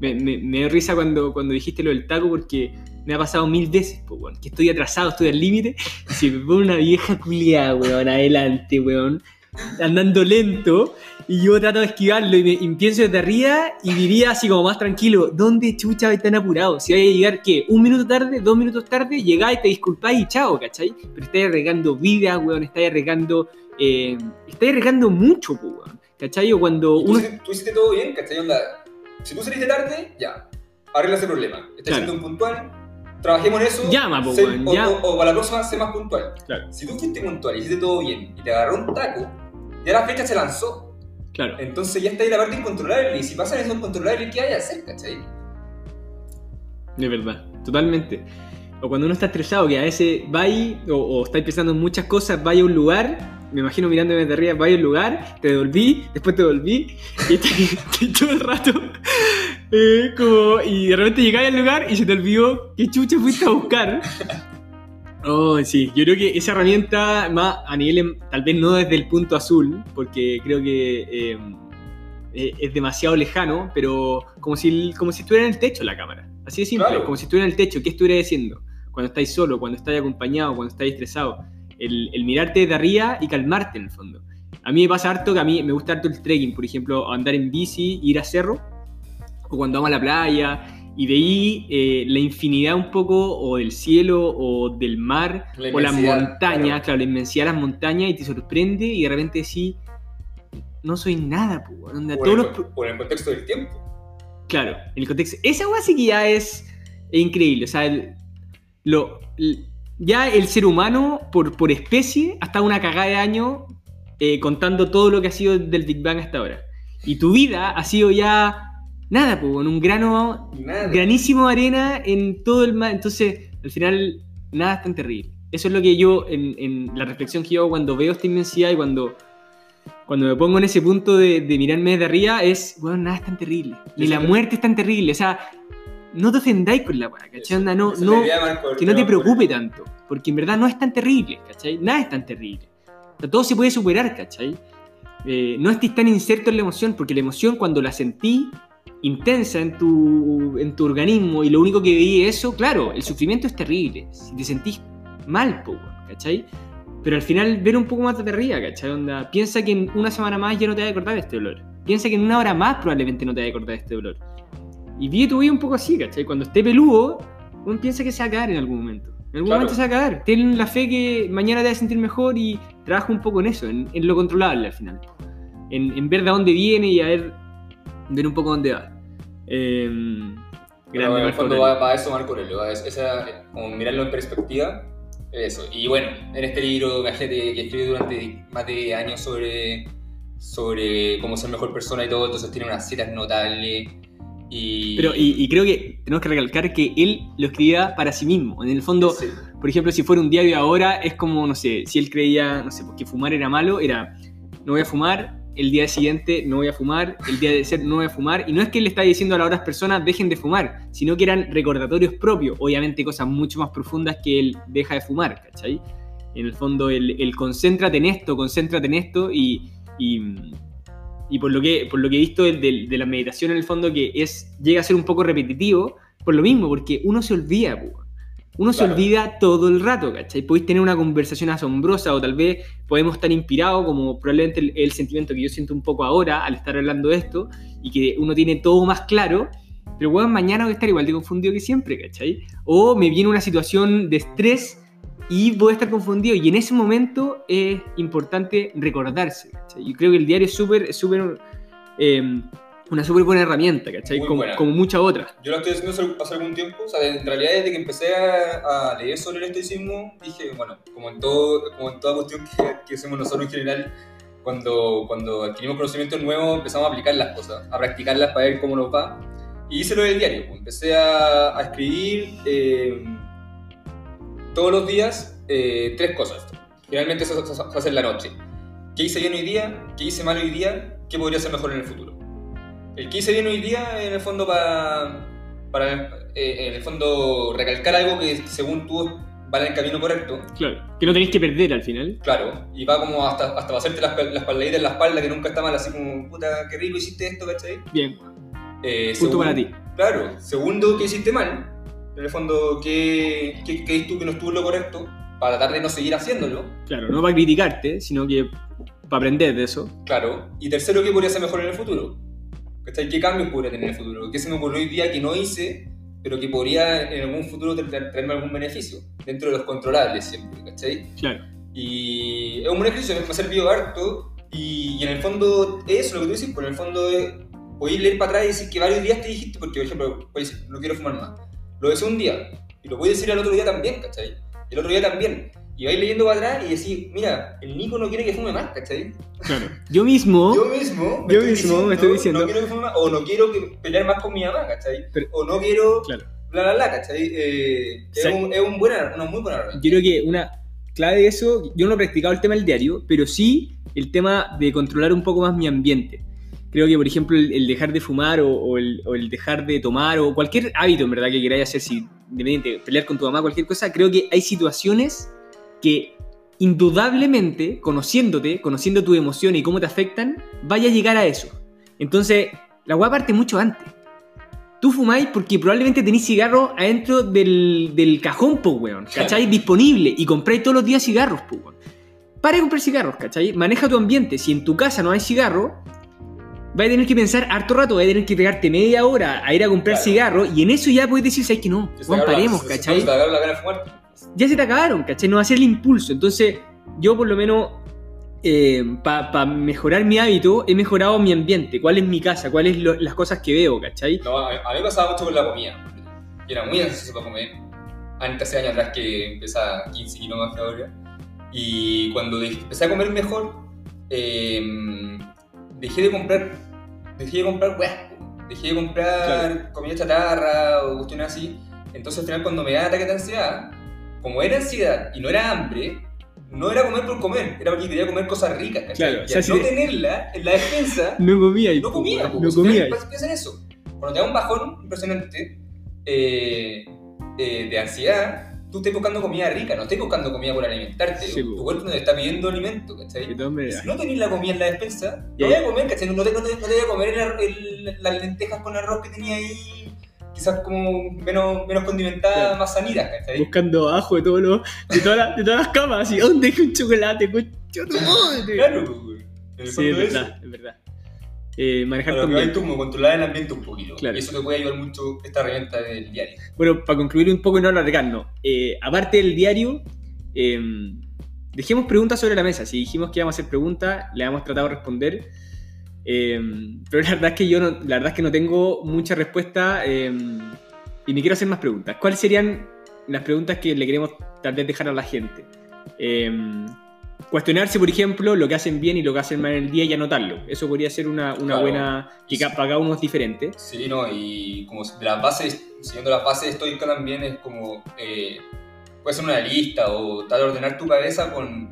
S1: Me, me, me dio risa cuando, cuando dijiste lo del taco porque me ha pasado mil veces, po, weón, que estoy atrasado, estoy al límite, y se me pone una vieja culiada, weón, adelante, weón, andando lento, y yo trato de esquivarlo y, me, y pienso desde arriba y diría así como más tranquilo, ¿dónde chucha vais tan apurado? Si vais a llegar, ¿qué? ¿Un minuto tarde? ¿Dos minutos tarde? Llegáis, te disculpáis y chao, ¿cachai? Pero estáis arriesgando vida, weón, estáis arriesgando, eh, estáis arriesgando mucho, po, weón, ¿cachai? O cuando
S2: tú,
S1: uno...
S2: hiciste- tú hiciste todo bien, ¿cachai? Onda, si tú saliste tarde, ya, arregla ese problema. Estás
S1: Claro.
S2: siendo un puntual, trabajemos en eso.
S1: Llama, po, weón,
S2: o,
S1: ya.
S2: o- o para la próxima, sé más puntual.
S1: Claro.
S2: Si tú fuiste puntual y hiciste todo bien y te agarró un taco, ya la fecha se lanzó.
S1: Claro.
S2: Entonces ya está ahí la parte incontrolable. Y si pasan esos incontrolables, ¿qué hay que hacer, cachai?
S1: De verdad, totalmente. O cuando uno está estresado, que a veces va ahí, o, o estáis pensando en muchas cosas, vaya a un lugar, me imagino mirándome desde arriba, vaya a un lugar, te devolví, después te devolví, y estáis todo el rato, eh, como, y de repente llegáis al lugar y se te olvidó qué chucha fuiste a buscar. Oh, sí, yo creo que esa herramienta, más a nivel, em- tal vez no desde el punto azul, porque creo que eh, eh, es demasiado lejano, pero como si, como si estuviera en el techo la cámara. Así de simple,
S2: Claro.
S1: como si estuviera en el techo. ¿Qué estuviera diciendo? Cuando estáis solo, cuando estáis acompañado, cuando estáis estresado. El, el mirarte desde arriba y calmarte en el fondo. A mí me pasa harto que a mí me gusta harto el trekking, por ejemplo, andar en bici, ir a cerro, o cuando vamos a la playa, y de ahí eh, la infinidad un poco, o del cielo, o del mar,
S2: La
S1: o las montañas,
S2: claro.
S1: claro. la inmensidad de las montañas, y te sorprende, y de repente decís, no soy nada, onda,
S2: en,
S1: los
S2: el, o en el contexto del tiempo.
S1: Claro, en el contexto. Esa weá sí que ya es, es increíble. O sea, el- lo, ya el ser humano, por, por especie, ha estado una cagada de años eh, contando todo lo que ha sido del Big Bang hasta ahora. Y tu vida ha sido ya nada, pues, en un grano,
S2: Nada.
S1: granísimo de arena en todo el mar. Entonces, al final, nada es tan terrible. Eso es lo que yo, en, en la reflexión que yo hago cuando veo esta inmensidad y cuando, cuando me pongo en ese punto de, de mirarme desde arriba, es, bueno, nada es tan terrible. Ni la muerte es tan terrible. O sea, no te ofendáis con la weá, ¿cachai? Onda, no, no,
S2: Marco,
S1: que no te preocupe tanto, porque en verdad no es tan terrible, ¿cachai? Nada es tan terrible. O sea, todo se puede superar, ¿cachai? Eh, no estés tan inserto en la emoción, porque la emoción cuando la sentí intensa en tu, en tu organismo y lo único que veí es eso, claro, el sufrimiento es terrible. Si te sentís mal, po, ¿cachai? Pero al final ver un poco más de ría, ¿cachai? Onda, piensa que en una semana más ya no te vas a acordar de este dolor. Piensa que en una hora más probablemente no te vas a acordar de este dolor. Y vive tu vida un poco así, ¿cachai? Cuando esté peludo, uno piensa que se va a caer en algún momento. En algún
S2: Claro.
S1: momento se va a caer. Ten la fe que mañana te vas a sentir mejor y trabaja un poco en eso, en, en lo controlable al final. En, en ver de dónde viene y a ver, ver un poco dónde va. Eh, grande
S2: en el fondo va, va eso Marco Aurelio, va a es- esa, como mirarlo en perspectiva, eso. Y bueno, en este libro Gajete, que escribe durante más de años sobre, sobre cómo ser mejor persona y todo, entonces tiene unas citas notables. Y,
S1: Pero, y, y creo que tenemos que recalcar que él lo escribía para sí mismo. En el fondo,
S2: Sí,
S1: por ejemplo, si fuera un diario ahora, es como, no sé, si él creía, no sé, que fumar era malo, era, no voy a fumar, el día siguiente no voy a fumar, el día de ser no voy a fumar, y no es que él le está diciendo a las otras personas dejen de fumar, sino que eran recordatorios propios, obviamente cosas mucho más profundas que él deja de fumar, ¿cachai? En el fondo, el, el concéntrate en esto, concéntrate en esto, y, y, y por, lo que, por lo que he visto de, de- de la meditación, en el fondo, que es llega a ser un poco repetitivo, por lo mismo, porque uno se olvida, po. Uno se
S2: Claro.
S1: olvida todo el rato, ¿cachai? Podéis tener una conversación asombrosa o tal vez podemos estar inspirados como probablemente el, el sentimiento que yo siento un poco ahora al estar hablando de esto y que uno tiene todo más claro, pero bueno, mañana voy a estar igual de confundido que siempre, ¿cachai? O me viene una situación de estrés y voy a estar confundido y en ese momento es importante recordarse, ¿cachai? Yo creo que el diario es súper, súper, eh, una súper buena herramienta, ¿cachai?
S2: Muy
S1: Como,
S2: buena.
S1: como muchas otras.
S2: Yo lo estoy haciendo hace- algún tiempo, o sea, en realidad desde que empecé a, a leer sobre el estoicismo, dije, bueno, como en, todo, como en toda cuestión que, que hacemos nosotros en general, cuando, cuando adquirimos conocimientos nuevos empezamos a aplicar las cosas, a practicarlas para ver cómo nos va. Y hice lo del diario, empecé a, a escribir eh, todos los días eh, tres cosas. Generalmente eso se hace en la noche. ¿Qué hice bien hoy día? ¿Qué hice mal hoy día? ¿Qué podría ser mejor en el futuro? El que hice bien hoy día, en el fondo, para, para eh, en el fondo, recalcar algo que según tú va en el camino correcto,
S1: Claro, que no tenéis que perder al final.
S2: claro, y va como hasta, hasta hacerte las, las palmaditas en la espalda, que nunca está mal, así como, puta, qué rico hiciste esto, ¿cachai?
S1: Bien,
S2: Eh,
S1: punto para ti.
S2: Claro, segundo, que hiciste mal, en el fondo, ¿qué, qué crees tú que no estuvo lo correcto? Para tratar de no seguir haciéndolo,
S1: Claro, no para criticarte, sino que para aprender de eso.
S2: claro. Y tercero, ¿qué podría ser mejor en el futuro? ¿Qué cambios podría tener en el futuro? ¿Qué se me ocurrió hoy día que no hice, pero que podría en algún futuro tra- tra- traerme algún beneficio? Dentro de los controlables siempre, ¿cachai?
S1: Claro.
S2: Y es un buen ejercicio, me ha servido harto. Y, y en el fondo, eso, lo que tú dices, pues en el fondo es, podéis leer para atrás y decir que varios días te dijiste, porque por ejemplo, decir, no quiero fumar más. Lo decís un día, y lo puedes decir al otro día también, ¿cachai? El otro día también. Y vais leyendo para atrás y decís, mira, el Nico no quiere que fume más, ¿cachai?
S1: Claro. Yo mismo.
S2: Yo mismo,
S1: Yo mismo me estoy diciendo.
S2: No quiero que fume más, o no quiero que pelear más con mi mamá, ¿cachai?
S1: Pero-
S2: o no quiero,
S1: Claro.
S2: bla, bla, bla, ¿cachai? Eh, es, un, es un buena, una muy buena.
S1: Yo creo que una clave de eso, yo no he practicado el tema del diario, pero sí el tema de controlar un poco más mi ambiente. Creo que, por ejemplo, el, el dejar de fumar o, o el, o el dejar de tomar o cualquier hábito, en verdad, que queráis hacer, si independiente, pelear con tu mamá, cualquier cosa, creo que hay situaciones que indudablemente, conociéndote, conociendo tus emociones y cómo te afectan, vaya a llegar a eso. Entonces, la weá parte mucho antes. Tú fumáis porque probablemente tenéis cigarros adentro del, del cajón, po, weón. ¿Cachai? Disponible. Y compráis todos los días cigarros, po, weón. Para de comprar cigarros, ¿cachai? Maneja tu ambiente. Si en tu casa no hay cigarro, vas a tener que pensar harto rato, vas a tener que pegarte media hora a ir a comprar
S2: Claro.
S1: cigarros. Y en eso ya puedes decir, ¿sabes que no? Juan,
S2: la-
S1: paremos,
S2: se-
S1: ¿cachai?
S2: Se te acabó la gana de fumar.
S1: ya se te acabaron, ¿cachai? No va a ser el impulso. Entonces, yo por lo menos, para mejorar mi hábito, he mejorado mi ambiente. ¿Cuál es mi casa? ¿Cuáles son las cosas que veo, ¿cachai?
S2: No, a, mí me pasaba mucho con la comida. Yo era muy ansioso para comer. Antes, hace años atrás que empezaba 15 kilos más que ahora. Y cuando de- empecé a comer mejor, eh, dejé de comprar. Dejé de comprar weas. Dejé de comprar comida chatarra o cuestiones así. Entonces, al final, cuando me da ataque de ansiedad, como era ansiedad y no era hambre, no era comer por comer, era porque quería comer cosas ricas.
S1: Claro,
S2: y
S1: o sea,
S2: al
S1: si
S2: no
S1: te-
S2: tenerla en la despensa,
S1: No comía. y-
S2: no comía,
S1: No comía.
S2: Piensa en eso. Cuando te da un bajón impresionante, eh, eh, de ansiedad, tú estás buscando comida rica, no estás buscando comida por alimentarte.
S1: Sí,
S2: tu
S1: po.
S2: cuerpo no te está pidiendo alimento, ¿cachai? Si no tenés la comida en la despensa, no voy a comer, ¿cachai? No te, no te, no te voy a comer el las lentejas con arroz que tenía ahí, quizás como menos, menos condimentadas, más sanitas, ¿cachai?
S1: Buscando ajo de, todos los, de, todas las, de todas las camas, así, ¿dónde hay un chocolate? Concha tu madre.
S2: Claro, pues,
S1: Sí, es verdad, es verdad. Eh, manejar
S2: hay tú como controlar el ambiente un poquito.
S1: Claro.
S2: Y eso te puede ayudar mucho esta herramienta del diario.
S1: Bueno, para concluir un poco y no alargarnos, eh, aparte del diario, eh, dejemos preguntas sobre la mesa. Si dijimos que íbamos a hacer preguntas, le hemos tratado de responder. Eh, pero la verdad es que yo no, la verdad es que no tengo mucha respuesta eh, y me quiero hacer más preguntas. ¿Cuáles serían las preguntas que le queremos tal vez dejar a la gente? Cuestionarse, por ejemplo, lo que hacen bien y lo que hacen mal en el día y anotarlo. Eso podría ser una, una
S2: Claro.
S1: buena... que para cada uno es diferente.
S2: Sí, no, y como de las bases, siguiendo las bases estoicas también es como, eh, puede ser una lista o tal ordenar tu cabeza con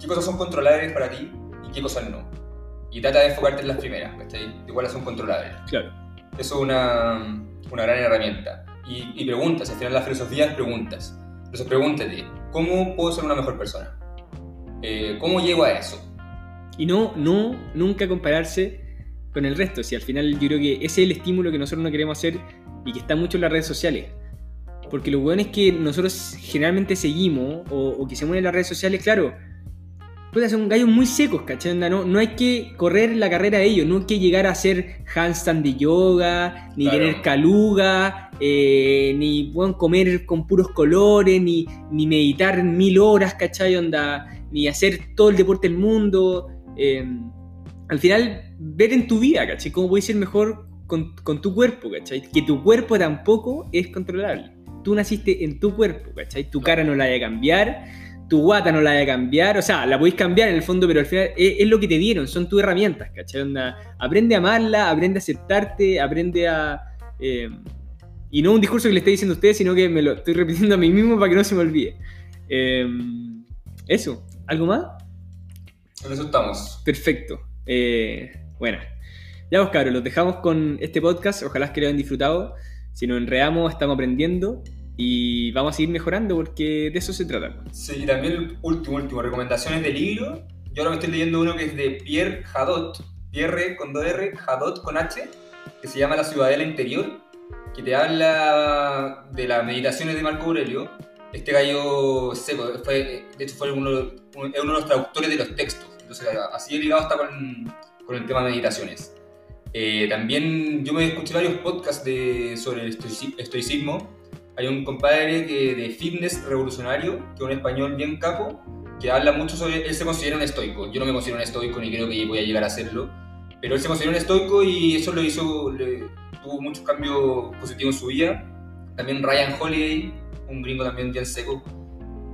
S2: qué cosas son controlables para ti y qué cosas no. Y trata de enfocarte en las primeras, ¿cachai? De cuáles son controlables.
S1: Claro.
S2: Eso es una, una gran herramienta. Y, y preguntas, al final la filosofía es preguntas. Entonces pregúntate, ¿cómo puedo ser una mejor persona? Eh, ¿Cómo llego a eso?
S1: Y no, no, nunca compararse con el resto. Si al final yo creo que ese es el estímulo que nosotros no queremos hacer y que está mucho en las redes sociales. Porque lo bueno es que nosotros generalmente seguimos o, o que se mueven en las redes sociales, claro, puede ser un gallo muy secos, ¿cachai? No, no hay que correr la carrera de ellos, no hay que llegar a hacer handstand de yoga, ni
S2: Claro.
S1: tener caluga, eh, ni puedan comer con puros colores, ni, ni meditar mil horas, ¿cachai? Onda, ni hacer todo el deporte del mundo. eh, al final, ver en tu vida, ¿cachai? Cómo puedes ser mejor con, con tu cuerpo, ¿cachai? Que tu cuerpo tampoco es controlable. Tú naciste en tu cuerpo, ¿cachai? Tu cara no la a cambiar, tu guata no la a cambiar, o sea, la podéis cambiar en el fondo, pero al final es, es lo que te dieron, son tus herramientas, ¿cachai? Onda, aprende a amarla, aprende a aceptarte, aprende a... eh, y no un discurso que le estoy diciendo a ustedes, sino que me lo estoy repitiendo a mí mismo para que no se me olvide. Eh, eso, ¿algo más?
S2: En eso estamos.
S1: Perfecto. Eh, bueno, ya vos cabros, los dejamos con este podcast. Ojalá que lo hayan disfrutado. Si nos enredamos, estamos aprendiendo y vamos a seguir mejorando porque de eso se trata.
S2: Sí, y también último, último, recomendaciones de libro. Yo ahora me estoy leyendo uno que es de Pierre Hadot, Pierre con 2R, Hadot con H, que se llama La Ciudadela Interior, que te habla de las meditaciones de Marco Aurelio. Este gallo seco, fue, de hecho fue uno, uno de los traductores de los textos, entonces así ligado está con, con el tema de meditaciones. Eh, también yo me escuché varios podcasts de, sobre el estoici- estoicismo. Hay un compadre que, de fitness revolucionario, que es un español bien capo, que habla mucho sobre. Él se considera un estoico. Yo no me considero un estoico ni creo que voy a llegar a serlo. Pero él se considera un estoico y eso lo hizo. le- tuvo muchos cambios positivos en su vida. También Ryan Holiday, un gringo también bien seco.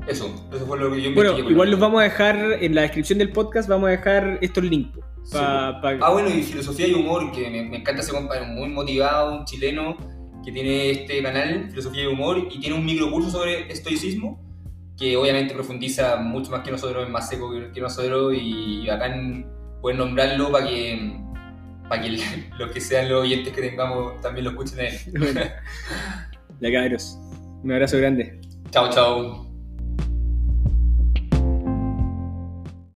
S2: Eso, eso fue lo que yo
S1: Bueno, igual los vamos a dejar en la descripción del podcast, vamos a dejar estos links.
S2: Sí.
S1: pa- pa-
S2: Ah, bueno, y filosofía y humor, que me, me encanta ese compadre, muy motivado, un chileno que tiene este canal, Filosofía y Humor, y tiene un microcurso sobre estoicismo, que obviamente profundiza mucho más que nosotros, es más seco que, nosotros, y, bacán poder nombrarlo para que, para que los que sean los oyentes que tengamos también lo escuchen a él.
S1: Bueno, ya cabros, un abrazo grande.
S2: Chao, chao.